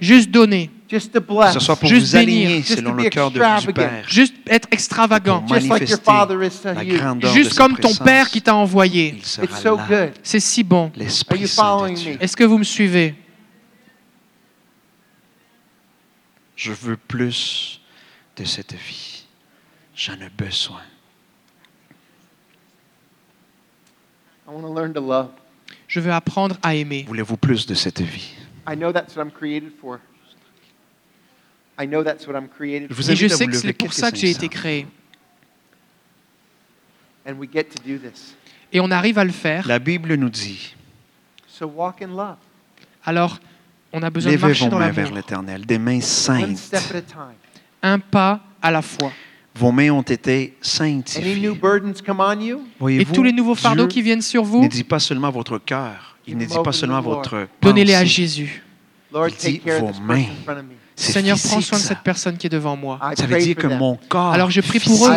Juste donner. Just to Que bless. ce soit pour Juste vous aligner selon to le be cœur de- du extravagant. Père. Juste être extravagant. Pour Just like your manifester Father is to la you. grandeur de Juste comme ton présence. Père qui t'a envoyé. So. C'est si bon. Est-ce que vous me suivez? Je veux plus de cette vie. J'en ai besoin. I want to learn to love. Je veux apprendre à aimer. Voulez-vous plus de cette vie? I know that's what I'm created for. I know that's what I'm created for. Et je sais que c'est pour ça que j'ai été créé. And we get to do this. Et on arrive à le faire. La Bible nous dit So walk in love. Alors, on a besoin de levez marcher vos dans mains vers l'Éternel, des mains saintes. Un pas à la fois. Vos mains ont été sanctifiées. Et Voyez-vous, tous les nouveaux fardeaux Dieu qui viennent sur vous, ne dit pas seulement votre cœur, il ne dit pas seulement votre donnez-les à pensée. Jésus. Lord, Il dit take care vos mains. Seigneur, physique, prends soin de ça. cette personne qui est devant moi. I Ça veut pray dire for que them. mon corps Alors je prie pour eux.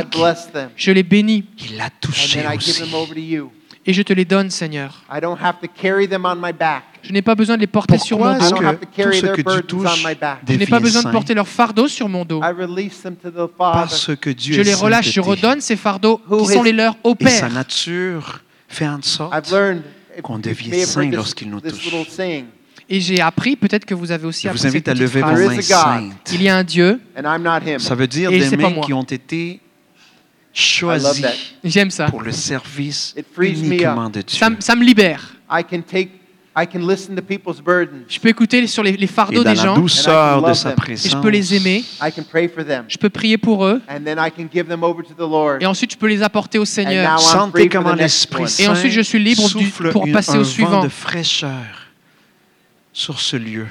Je les bénis il l'a touché aussi. them over to you. et je te les donne, Seigneur. I don't have to carry them on my back. Je n'ai pas besoin de les porter sur mon dos. I don't que have to tout carry ce que. Je n'ai pas besoin de porter leur fardeau sur mon dos. I release them to the Father. parce que Dieu Je les relâche, je redonne ces fardeaux qui sont les leurs au Et sa Père. nature fait en sorte I've learned if qu'on devient saint lorsqu'il nous touche. Et j'ai appris, peut-être que vous avez aussi Je appris vous invite à lever vos mains saintes. Il y a un Dieu, and I'm not him. Ça veut dire Et des mains qui ont été choisies that. j'aime ça. pour le service uniquement de Dieu. Ça, me- ça me libère. I can take, I can listen to people's burdens. Je peux écouter sur les, les Et fardeaux dans des la gens, douceur And I can de sa them. présence, et je peux les aimer, I can pray for them. je peux prier pour eux, And then I can give them over to the Lord. et ensuite je peux les apporter au And Seigneur. Sentez comment l'Esprit Et ensuite, je suis libre du- souffle pour une- passer un au vent suivant. de fraîcheur sur ce lieu.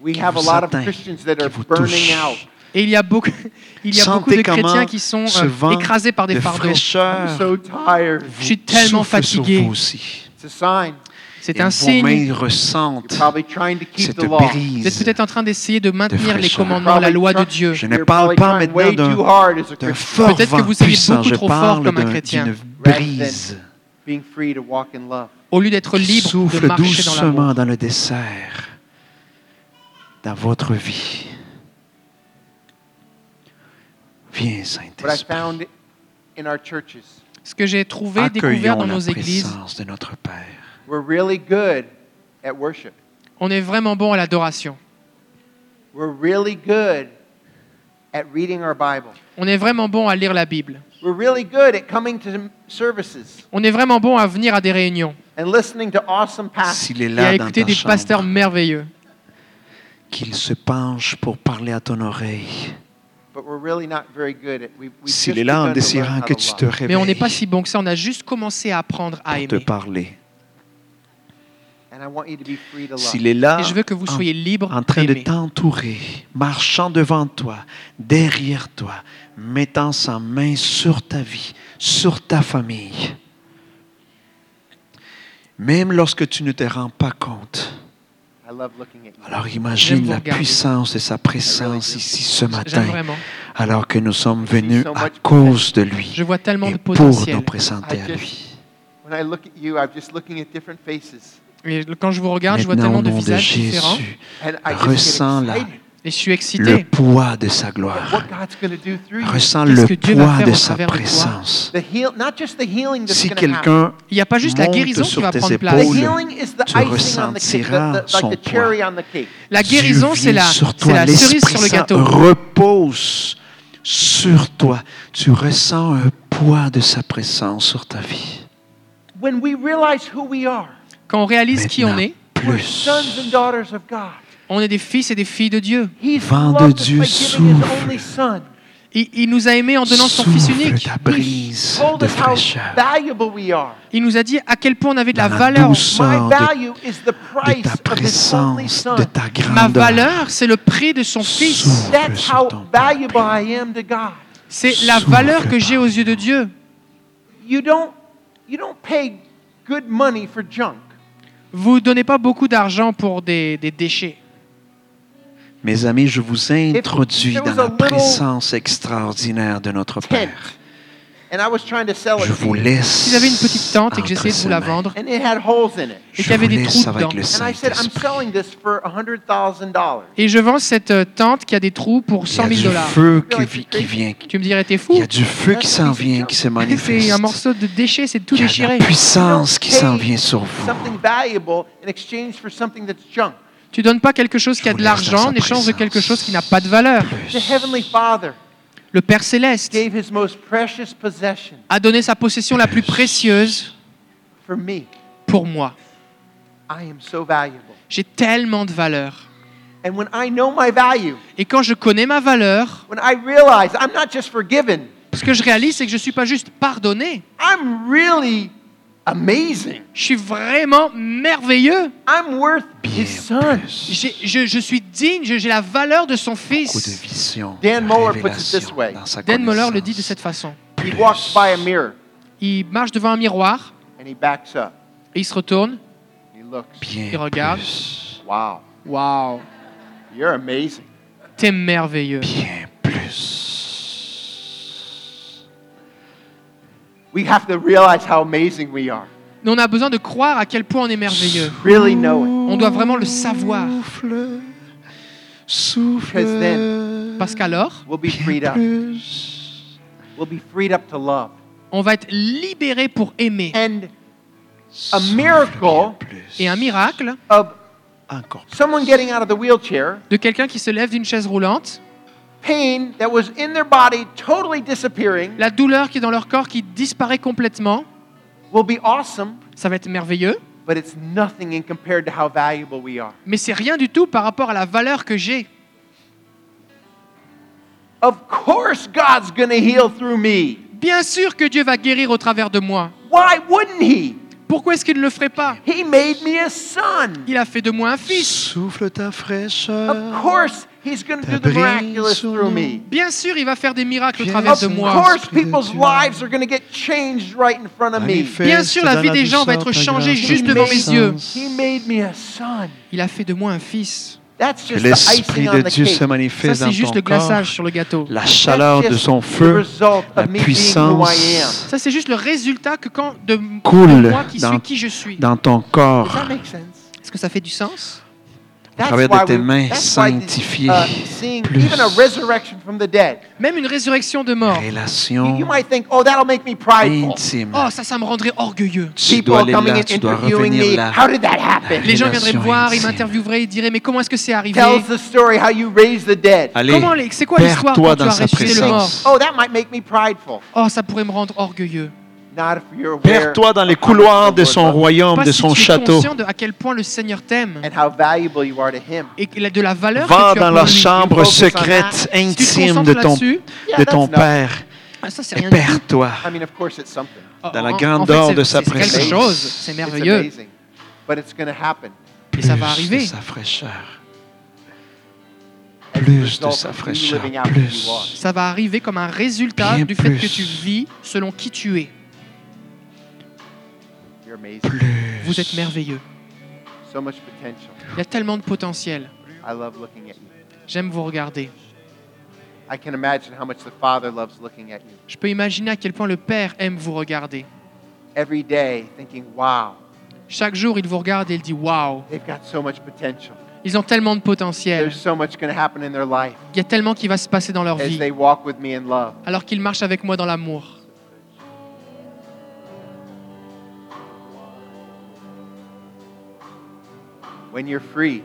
We qui have a vous lot of atteint, Christians that qui are vous burning touche. out. Et il y a beaucoup, il y a beaucoup de chrétiens qui sont euh, écrasés par des de fardeaux. I'm fraîcheur so tired. Je suis tellement fatigué. vous aussi. It's a sign. C'est un vos signe. mains You're ressentent cette law. Vous êtes brise. peut-être en train d'essayer de maintenir les commandements, la loi de Dieu. Je ne parle pas maintenant d'un fort Peut-être que vent vous soyez puissant, beaucoup je trop fort parle comme un chrétien. brise Au lieu d'être qui libre de souffle marcher dans l'amour. doucement dans le dessert, dans votre vie. Viens, Saint-Esprit. Ce que j'ai trouvé, découvert dans nos églises, de notre Père. we're really good at worship. on est vraiment bon à l'adoration. We're really good at reading our Bible. On est vraiment bon à lire la Bible. We're really good at coming to services On est vraiment bon à venir à des réunions and listening to awesome pastors. S'il est et à là dans écouter ta des pasteurs chambre, merveilleux. qu'il se penche pour parler à ton oreille. But we're really not very good at. We've, we've S'il est là en désirant que tu te réveilles Mais on n'est pas si bon que ça. On a juste commencé à apprendre à pour te aimer. parler. And I want you to be free to love. S'il est là Et je veux que vous en- soyez libres en train de t'entourer, marchant devant toi, derrière toi, mettant sa main sur ta vie, sur ta famille. Même lorsque tu ne te rends pas compte. I love looking at you. Alors imagine la puissance de sa présence ici ce matin, alors que nous sommes venus à cause de lui Je vois tellement et de pour nous présenter à lui. When I look at you, I'm just looking at different faces. Et quand je vous regarde, je vois tellement de visages différents. Ressens la- Et je suis le excité. poids de sa gloire. what God's going to do through you. Ressens le poids de sa présence. The heal, not just the healing that's Si quelqu'un Il n'y a pas juste la guérison qui va prendre The place. épaules, healing is the tu icing on the cake, ressentiras son like the poids. cherry on the cake. La guérison, c'est la, la cerise sur le gâteau. repose sur toi. Tu ressens un poids de sa présence sur ta vie. When we realize who we are, Quand on réalise qui on est, we're plus. On est des fils et des filles de Dieu. Vent de Dieu souffle. Il, il nous a aimés en donnant son Fils Souffle unique. ta brise de fraîcheur. Il nous a dit à quel point on avait de la la valeur. de, de ta présence, de ta Ma grandeur. valeur, c'est le prix de son Fils. Souffle That's sur how ton peuple. valuable I am to God. C'est la valeur que j'ai aux yeux de Dieu. You don't, you don't pay good money for junk. Vous ne donnez pas beaucoup d'argent pour des, des déchets. Mes amis, je vous introduis dans la présence extraordinaire de notre Père. and I was trying to sell it Je vous you, laisse. Si j'avais une petite tente et que j'essayais de vous la vendre, and it had holes in it. et qu'il y avait des trous dedans. le And I said, I'm Saint-Esprit. selling this for $100,000. Et je vends cette euh, tente qui a des trous pour Il y 100 a 000 du dollars. feu qui, vi- qui vient. Tu me dirais, t'es fou Il y a du feu qui s'en vient, qui se manifeste. C'est un morceau de déchet, c'est tout Il y a de déchiré. la puissance qui s'en vient sur vous. Tu donnes pas quelque chose qui a de l'argent en échange de quelque chose qui n'a pas de valeur. The Heavenly Father Le Père Céleste gave His most precious possession a donné sa possession la plus précieuse pour moi. I am so valuable. J'ai tellement de valeur. And when I know my value, Et quand je connais ma valeur, when I realize I'm not just forgiven, ce que je réalise, c'est que je ne suis pas juste pardonné. Amazing. Je suis vraiment merveilleux. I'm worth Bien His Son. plus. J'ai- Je, je suis digne, j'ai la valeur de son Beaucoup de fils. vision, Dan de Moeller puts it this way. Dan Moller le dit de cette façon. He walks by a mirror Il marche devant un miroir and he backs up. et il se retourne. He looks. Bien Il regarde. plus. Wow, Waouh, you're amazing. t'es merveilleux. Bien plus. We have to realize how amazing we are. Mais on a besoin de croire à quel point on est merveilleux. Really know it. On doit vraiment le savoir. Souffle, souffle. Because then Parce qu'alors, We'll be freed up. plus. We'll be freed up to love. on va être libéré pour aimer. And a miracle. Et un miracle of Encore plus. someone getting out of the wheelchair, de quelqu'un qui se lève d'une chaise roulante, pain that was in their body totally disappearing, la douleur qui est dans leur corps qui disparaît complètement, will be awesome, ça va être merveilleux, but it's nothing in compared to how valuable we are. mais c'est rien du tout par rapport à la valeur que j'ai. Of course, God's going to heal through me. Bien sûr que Dieu va guérir au travers de moi. Why wouldn't He? Pourquoi est-ce qu'il ne le ferait pas? He made me a son. Il a fait de moi un fils. Souffle ta fraîcheur. Of course, He's going to do the miraculous sur through me. Bien sûr, il va faire des miracles au travers de Of moi. course, Esprit de people's lives are going to get changed right in front of me. Bien sûr, la vie des gens va être changée juste devant mes yeux. He made me a son. Il a fait de moi un fils. That's Que just the l'Esprit icing de on the Dieu se cake. Ça, manifeste c'est dans juste ton le corps. glaçage sur le gâteau. La chaleur de son feu la of puissance Ça, c'est juste le résultat que quand de, de Coule moi qui dans- suis qui je suis. dans ton Does corps that make sense? Est-ce que ça fait du sens? À That's travers de tes mains sanctifiées. uh, seeing Plus. even a resurrection from the dead. Même une résurrection de mort. Relation You might think, oh, that'll make me prideful. intime. Oh, ça, ça me rendrait orgueilleux. Tu People dois aller coming là, and tu dois interviewing revenir me. là. How did that happen? Les gens viendraient me voir, ils m'intervieweraient, ils diraient Mais comment est-ce que c'est arrivé? Tells the story how you raised the dead. Allez, Comment C'est quoi l'histoire perds-toi quand tu dans as ressuscité le mort? Oh, that might make me prideful. Oh, ça pourrait me rendre orgueilleux. Perds-toi dans les couloirs de son royaume, de son tu es château. conscient de à quel point le Seigneur t'aime and how valuable you are to Him. et de la valeur Va que tu as dans pour la chambre secrète, intime de ton, de ton. Père. ah, Et perds-toi. I mean, of course, it's something. Oh, dans la grandeur fait, de sa c'est quelque présence. chose, c'est merveilleux. amazing. But it's going to happen. Et ça va Plus arriver. de sa fraîcheur. Plus de sa fraîcheur. Plus. Ça va arriver comme un résultat Bien du fait que plus. tu vis selon qui tu es. You're amazing. Plus. Vous êtes merveilleux. So much potential. Il y a tellement de potentiel. I love looking at you. J'aime vous regarder. I can imagine how much the Father loves looking at you. Je peux imaginer à quel point le Père aime vous regarder. Every day, thinking, wow, Chaque jour, il vous regarde et il dit Waouh, they've got so much potential. ils ont tellement de potentiel. There's so much going to happen in their life Il y a tellement qui va se passer dans leur as vie they walk with me in love. alors qu'ils marchent avec moi dans l'amour. When you're free,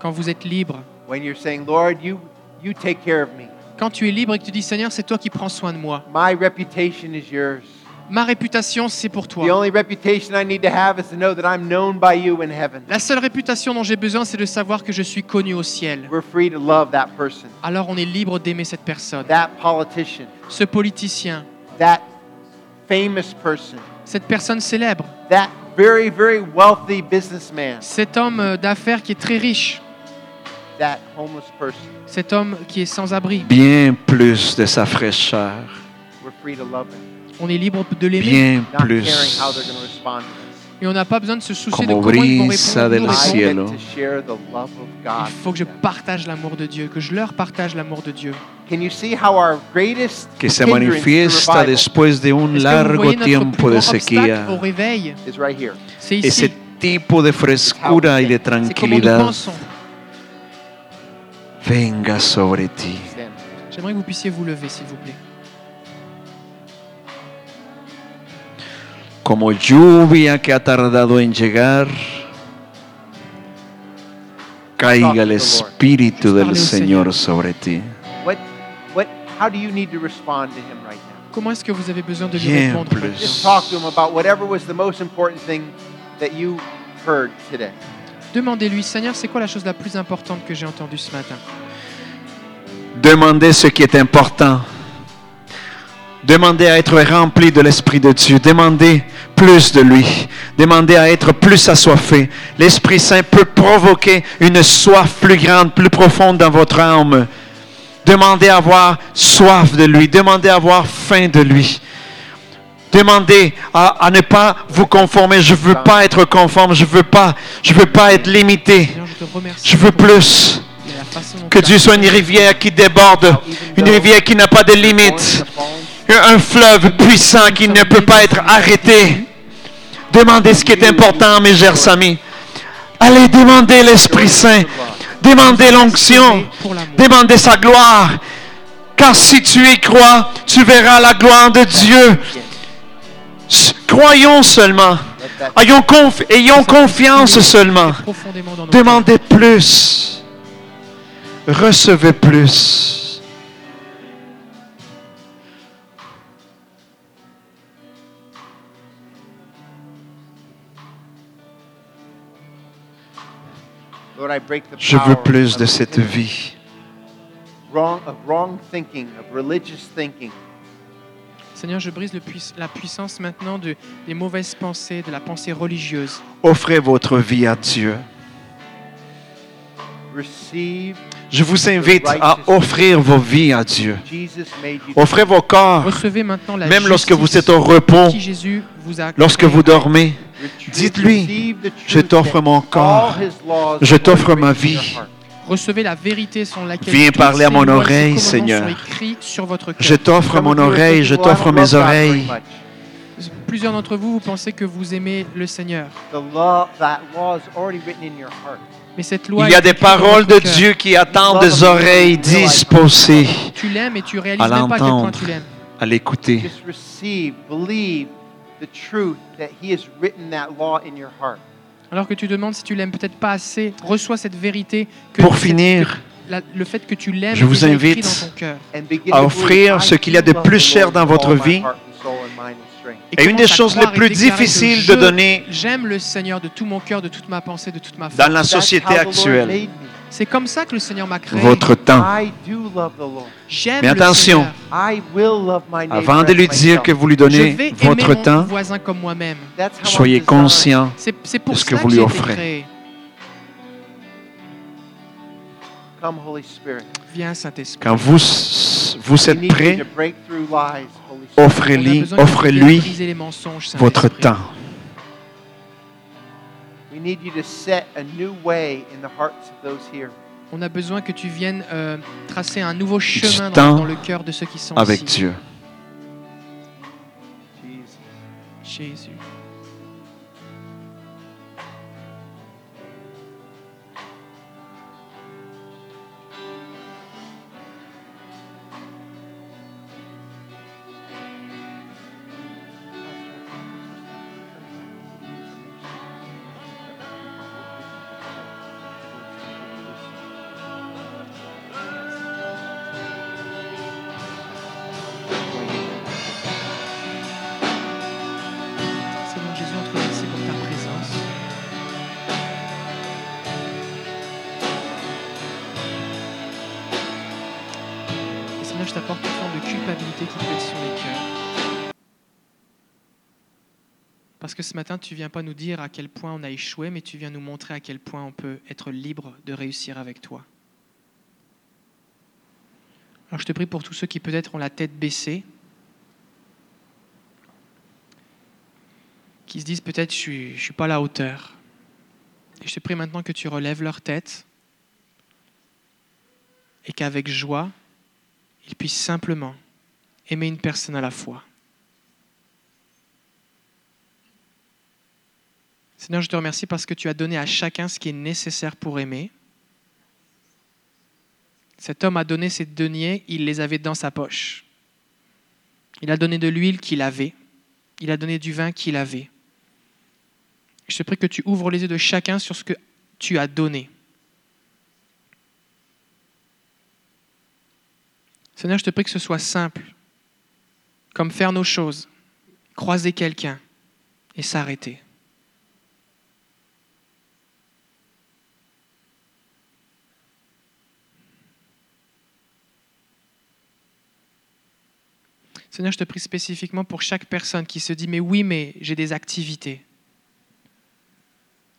Quand vous êtes libre, when you're saying, Lord, you, you take care of me. quand tu es libre et que tu dis Seigneur, c'est toi qui prends soin de moi. My reputation is yours. Ma réputation, c'est pour The toi. only reputation I need to have is to know that I'm known by you in heaven. La seule réputation dont j'ai besoin, c'est de savoir que je suis connu au ciel. We're free to love that person, Alors on est libre d'aimer cette personne, that politician, ce politicien, that famous person, cette personne célèbre, that very, very wealthy businessman, cet homme euh, d'affaires qui est très riche, that homeless person. cet homme qui est sans abri. Bien plus de sa fraîcheur. We're free to love him, On est libre de l'aimer, Bien not caring plus. Et on n'a pas besoin de se soucier de comment ils vont répondre. del cielo. Il faut que je partage l'amour de Dieu, que je leur partage l'amour de Dieu. Can you see how our greatest Que se manifiesta revival después de un largo tiempo de sequía? Ese tipo de frescura y de tranquilidad venga sobre ti. J'aimerais que vous puissiez vous lever, s'il vous plaît. Como lluvia que ha tardado en llegar, caiga el Espíritu del Señor sobre ti. Comment est-ce que vous avez besoin de lui répondre plus. maintenant? Just talk to him about whatever was the most important thing that you heard today. Demandez-lui, Seigneur, c'est quoi la chose la plus importante que j'ai entendue ce matin? Demandez ce qui est important. Demandez à être rempli de l'Esprit de Dieu. Demandez plus de lui. Demandez à être plus assoiffé. L'Esprit Saint peut provoquer une soif plus grande, plus profonde dans votre âme. Demandez à avoir soif de lui. Demandez à avoir faim de lui. Demandez à, à ne pas vous conformer. Je ne veux pas être conforme. Je ne veux pas, je veux pas être limité. Je veux plus. Que Dieu soit une rivière qui déborde, une rivière qui n'a pas de limites, un fleuve puissant qui ne peut pas être arrêté. Demandez ce qui est important, mes chers amis. Allez demander l'Esprit Saint. Demandez l'onction. Demandez sa gloire. Car si tu y crois, tu verras la gloire de Dieu. Croyons seulement. Ayons, conf- ayons confiance seulement. Demandez plus. Recevez plus. Je veux plus of de cette vie. wrong, of wrong thinking, of religious thinking. Seigneur, je brise le la puissance maintenant de, des mauvaises pensées, de la pensée religieuse. Offrez votre vie à Dieu. Receive Je vous invite à offrir vos vies à Dieu. Offrez vos corps, même lorsque vous êtes au repos, lorsque vous dormez. Dites-lui, je t'offre mon corps, je t'offre ma vie. Recevez la vérité sur laquelle Viens parler à mon oreille, Seigneur. sur votre. Je t'offre mon oreille, je "Well, I t'offre mes oreilles. much." Plusieurs d'entre vous, vous pensez que vous aimez le Seigneur. Mais cette loi Il y a des paroles de. Dieu qui attendent des oreilles disposées Tu l'aimes et tu réalises à même pas à quel point l'entendre, tu l'aimes. à l'écouter. Alors que tu demandes si tu l'aimes peut-être pas assez, reçois cette vérité. Que Pour finir, la- le fait que tu l'aimes je vous invite dans ton à offrir ce "I qu'il y a de plus cher dans votre vie. Heart and soul and mind and strength." Et une des choses les plus difficiles de donner J'aime le Seigneur de tout mon cœur, de toute ma pensée, de toute ma dans foi. la société actuelle. C'est comme ça que le Seigneur m'a créé. votre temps. Mais attention, Seigneur. I will love my neighbor Avant de lui dire que vous lui donnez votre temps, comme soyez conscient pour de ce que vous lui offrez. créé. Come, Holy Spirit. Viens, Saint-Esprit. quand vous, vous êtes prêt, offrez-lui les mensonges, votre temps. We need you to set a new way in the hearts of those here. On a besoin que tu viennes euh, tracer un nouveau chemin dans, dans le cœur de ceux qui sont avec ici. Dieu. Jesus. Jésus. Je t'apporte toute forme de culpabilité qui être sur les cœurs. Parce que ce matin, tu viens pas nous dire à quel point on a échoué, mais tu viens nous montrer à quel point on peut être libre de réussir avec toi. Alors je te prie pour tous ceux qui peut-être ont la tête baissée, qui se disent peut-être je ne suis, suis pas à la hauteur. Et je te prie maintenant que tu relèves leur tête et qu'avec joie, ils puissent simplement aimer une personne à la fois. Seigneur, je te remercie parce que tu as donné à chacun ce qui est nécessaire pour aimer. Cet homme a donné ses deniers, il les avait dans sa poche. Il a donné de l'huile qu'il avait. Il a donné du vin qu'il avait. Je te prie que tu ouvres les yeux de chacun sur ce que tu as donné. Seigneur, je te prie que ce soit simple, comme faire nos choses, croiser quelqu'un et s'arrêter. Seigneur, je te prie spécifiquement pour chaque personne qui se dit, mais oui, mais j'ai des activités.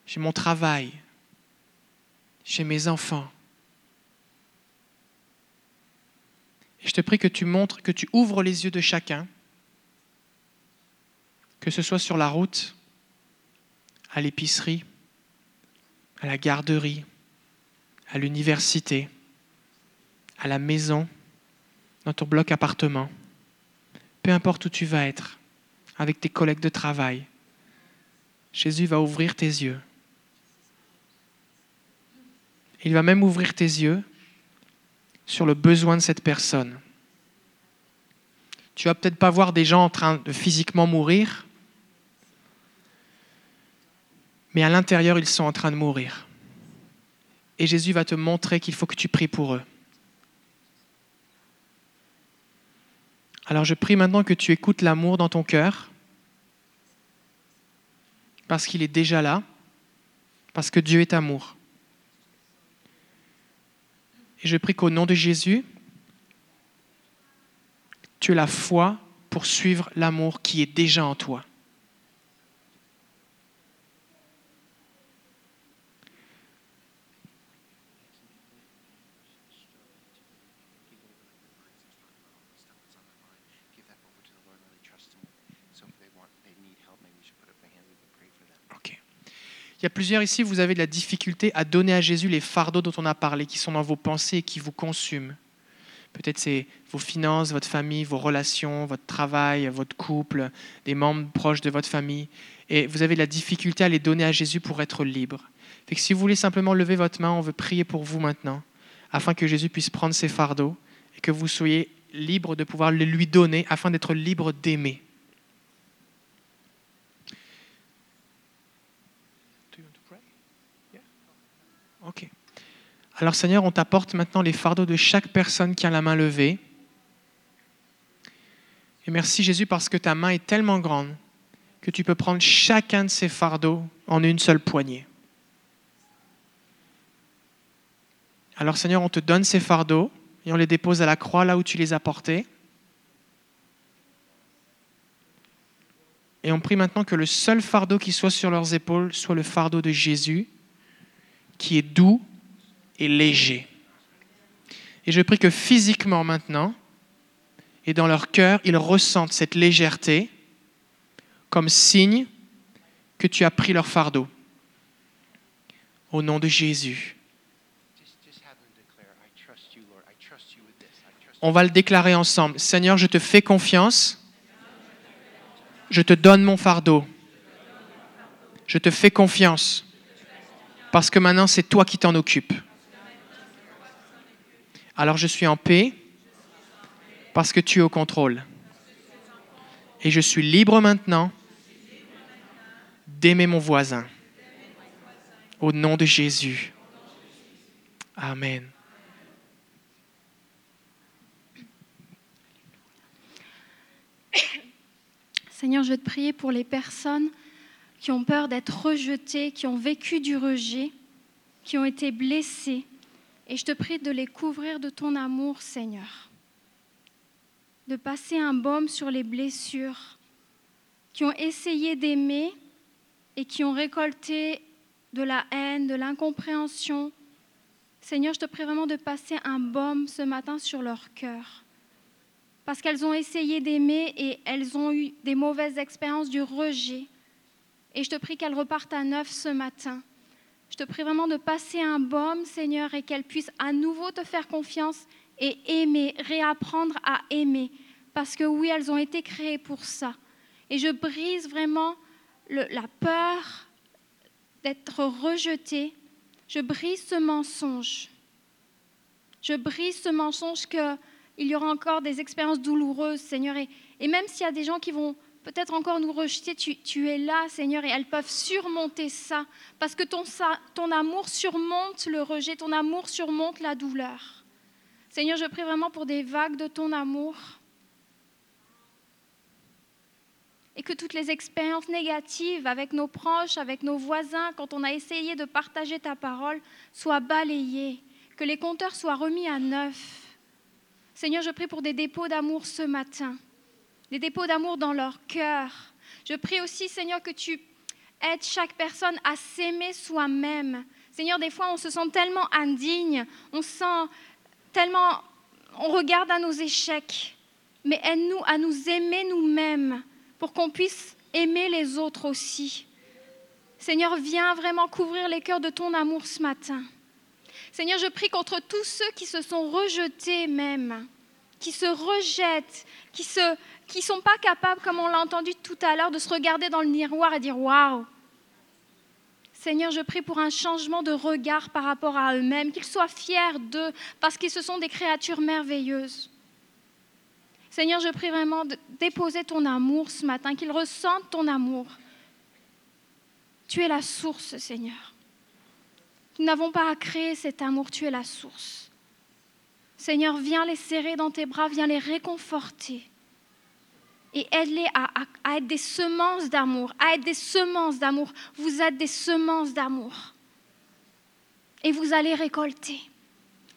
J'ai mon travail. J'ai mes enfants. Et je te prie que tu montres, que tu ouvres les yeux de chacun, que ce soit sur la route, à l'épicerie, à la garderie, à l'université, à la maison, dans ton bloc appartement peu importe où tu vas être, avec tes collègues de travail, Jésus va ouvrir tes yeux. Il va même ouvrir tes yeux sur le besoin de cette personne. Tu vas peut-être pas voir des gens en train de physiquement mourir, mais à l'intérieur, ils sont en train de mourir. Et Jésus va te montrer qu'il faut que tu pries pour eux. Alors je prie maintenant que tu écoutes l'amour dans ton cœur, parce qu'il est déjà là, parce que Dieu est amour. Et je prie qu'au nom de Jésus, tu aies la foi pour suivre l'amour qui est déjà en toi. Il y a plusieurs ici, vous avez de la difficulté à donner à Jésus les fardeaux dont on a parlé, qui sont dans vos pensées et qui vous consument. Peut-être c'est vos finances, votre famille, vos relations, votre travail, votre couple, des membres proches de votre famille. Et vous avez de la difficulté à les donner à Jésus pour être libre. Fait si vous voulez simplement lever votre main, on veut prier pour vous maintenant, afin que Jésus puisse prendre ses fardeaux et que vous soyez libre de pouvoir les lui donner, afin d'être libre d'aimer. Alors Seigneur, on t'apporte maintenant les fardeaux de chaque personne qui a la main levée. Et merci Jésus parce que ta main est tellement grande que tu peux prendre chacun de ces fardeaux en une seule poignée. Alors Seigneur, on te donne ces fardeaux et on les dépose à la croix là où tu les as portés. Et on prie maintenant que le seul fardeau qui soit sur leurs épaules soit le fardeau de Jésus qui est doux et léger. Et je prie que physiquement maintenant, et dans leur cœur, ils ressentent cette légèreté comme signe que tu as pris leur fardeau. Au nom de Jésus. On va le déclarer ensemble. Seigneur, je te fais confiance. Je te donne mon fardeau. Je te fais confiance. Parce que maintenant, c'est toi qui t'en occupes. Alors je suis en paix parce que tu es au contrôle. Et je suis libre maintenant d'aimer mon voisin. Au nom de Jésus. Amen. Seigneur, je vais te prier pour les personnes qui ont peur d'être rejetés, qui ont vécu du rejet, qui ont été blessés. Et je te prie de les couvrir de ton amour, Seigneur. De passer un baume sur les blessures, qui ont essayé d'aimer et qui ont récolté de la haine, de l'incompréhension. Seigneur, je te prie vraiment de passer un baume ce matin sur leur cœur. Parce qu'elles ont essayé d'aimer et elles ont eu des mauvaises expériences du rejet Et je te prie qu'elle reparte à neuf ce matin. Je te prie vraiment de passer un baume, Seigneur, et qu'elle puisse à nouveau te faire confiance et aimer, réapprendre à aimer. Parce que oui, elles ont été créées pour ça. Et je brise vraiment la peur d'être rejetée. Je brise ce mensonge. Je brise ce mensonge qu'il y aura encore des expériences douloureuses, Seigneur. Et même s'il y a des gens qui vont peut-être encore nous rejeter, tu, tu es là, Seigneur, et elles peuvent surmonter ça. Parce que ton, ton amour surmonte le rejet, ton amour surmonte la douleur. Seigneur, je prie vraiment pour des vagues de ton amour. Et que toutes les expériences négatives avec nos proches, avec nos voisins, quand on a essayé de partager ta parole, soient balayées. Que les compteurs soient remis à neuf. Seigneur, je prie pour des dépôts d'amour ce matin. Des dépôts d'amour dans leur cœur. Je prie aussi, Seigneur, que tu aides chaque personne à s'aimer soi-même. Seigneur, des fois, on se sent tellement indigne, on se sent tellement... On regarde à nos échecs. Mais aide-nous à nous aimer nous-mêmes pour qu'on puisse aimer les autres aussi. Seigneur, viens vraiment couvrir les cœurs de ton amour ce matin. Seigneur, je prie contre tous ceux qui se sont rejetés même, qui se rejettent, qui ne qui sont pas capables, comme on l'a entendu tout à l'heure, de se regarder dans le miroir et dire Waouh Seigneur, je prie pour un changement de regard par rapport à eux-mêmes, qu'ils soient fiers d'eux, parce qu'ils se sont des créatures merveilleuses. Seigneur, je prie vraiment de déposer ton amour ce matin, qu'ils ressentent ton amour. Tu es la source, Seigneur. Nous n'avons pas à créer cet amour, tu es la source. Seigneur, viens les serrer dans tes bras, viens les réconforter. Et aide-les à, à- à être des semences d'amour, à être des semences d'amour. Vous êtes des semences d'amour. Et vous allez récolter.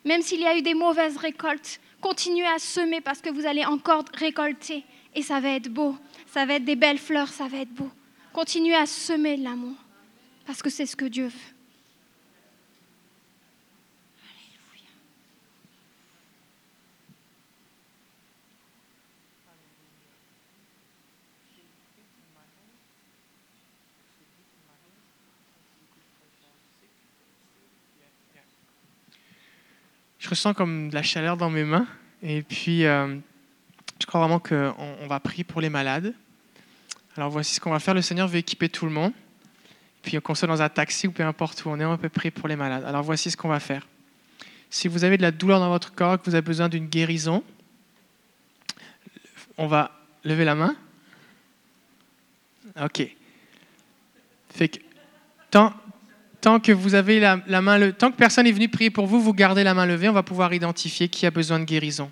Même s'il y a eu des mauvaises récoltes, continuez à semer parce que vous allez encore récolter. Et ça va être beau. Ça va être des belles fleurs, ça va être beau. Continuez à semer de l'amour parce que c'est ce que Dieu veut. Je ressens comme de la chaleur dans mes mains. Et puis, euh, je crois vraiment qu'on on va prier pour les malades. Alors voici ce qu'on va faire. Le Seigneur veut équiper tout le monde. Puis qu'on soit dans un taxi ou peu importe où on est, on peut prier pour les malades. Alors voici ce qu'on va faire. Si vous avez de la douleur dans votre corps, que vous avez besoin d'une guérison, on va lever la main. OK. Fait que tant, tant que vous avez la, main, tant que personne est venu prier pour vous, vous gardez la main levée, on va pouvoir identifier qui a besoin de guérison.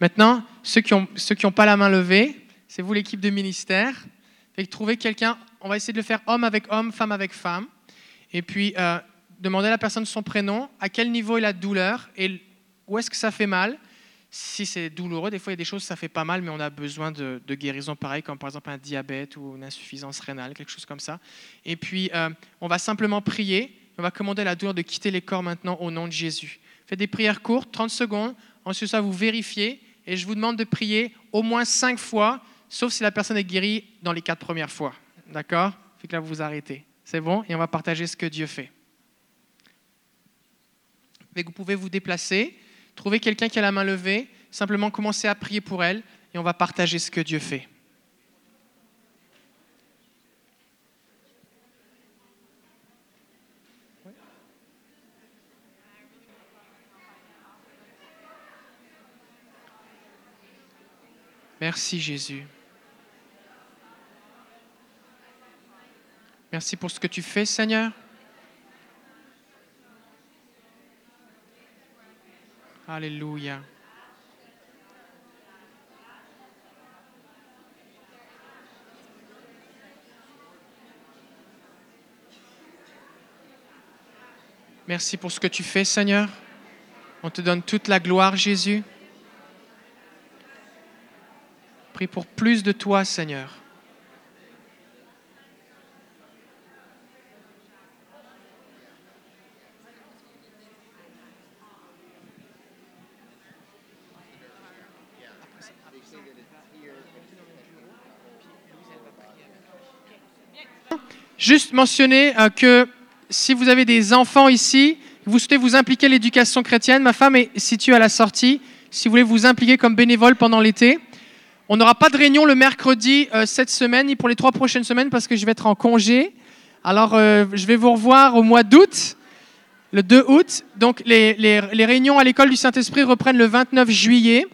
Maintenant, ceux qui n'ont ceux qui ont pas la main levée, c'est vous l'équipe de ministère. Trouvez quelqu'un, on va essayer de le faire homme avec homme, femme avec femme. Et puis, euh, demandez à la personne son prénom, à quel niveau est la douleur et où est-ce que ça fait mal. Si c'est douloureux, des fois il y a des choses ça fait pas mal, mais on a besoin de, de guérison pareil, comme par exemple un diabète ou une insuffisance rénale, quelque chose comme ça. Et puis, euh, on va simplement prier. On va commander à la douleur de quitter les corps maintenant au nom de Jésus. Faites des prières courtes, 30 secondes. Ensuite, ça, vous vérifiez. Et je vous demande de prier au moins 5 fois, sauf si la personne est guérie dans les 4 premières fois. D'accord? Fait que là, vous vous arrêtez. C'est bon? Et on va partager ce que Dieu fait. Que vous pouvez vous déplacer, trouver quelqu'un qui a la main levée, simplement commencer à prier pour elle et on va partager ce que Dieu fait. Merci Jésus. Merci pour ce que tu fais, Seigneur. Alléluia. Merci pour ce que tu fais, Seigneur. On te donne toute la gloire, Jésus. Prie pour plus de toi, Seigneur. Juste mentionner euh, que si vous avez des enfants ici, vous souhaitez vous impliquer à l'éducation chrétienne, ma femme est située à la sortie. Si vous voulez vous impliquer comme bénévole pendant l'été, on n'aura pas de réunion le mercredi euh, cette semaine ni pour les trois prochaines semaines parce que je vais être en congé. Alors, euh, je vais vous revoir au mois d'août, le 2 août. Donc, les, les- les réunions à l'école du Saint-Esprit reprennent le 29 juillet.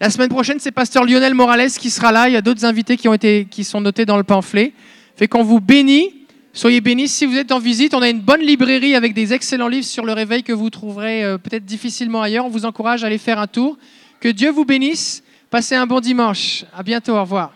La semaine prochaine, c'est pasteur Lionel Morales qui sera là. Il y a d'autres invités qui, ont été, qui sont notés dans le pamphlet. Fait qu'on vous bénit. Soyez bénis. Si vous êtes en visite, on a une bonne librairie avec des excellents livres sur le réveil que vous trouverez euh, peut-être difficilement ailleurs. On vous encourage à aller faire un tour. Que Dieu vous bénisse. Passez un bon dimanche. À bientôt. Au revoir.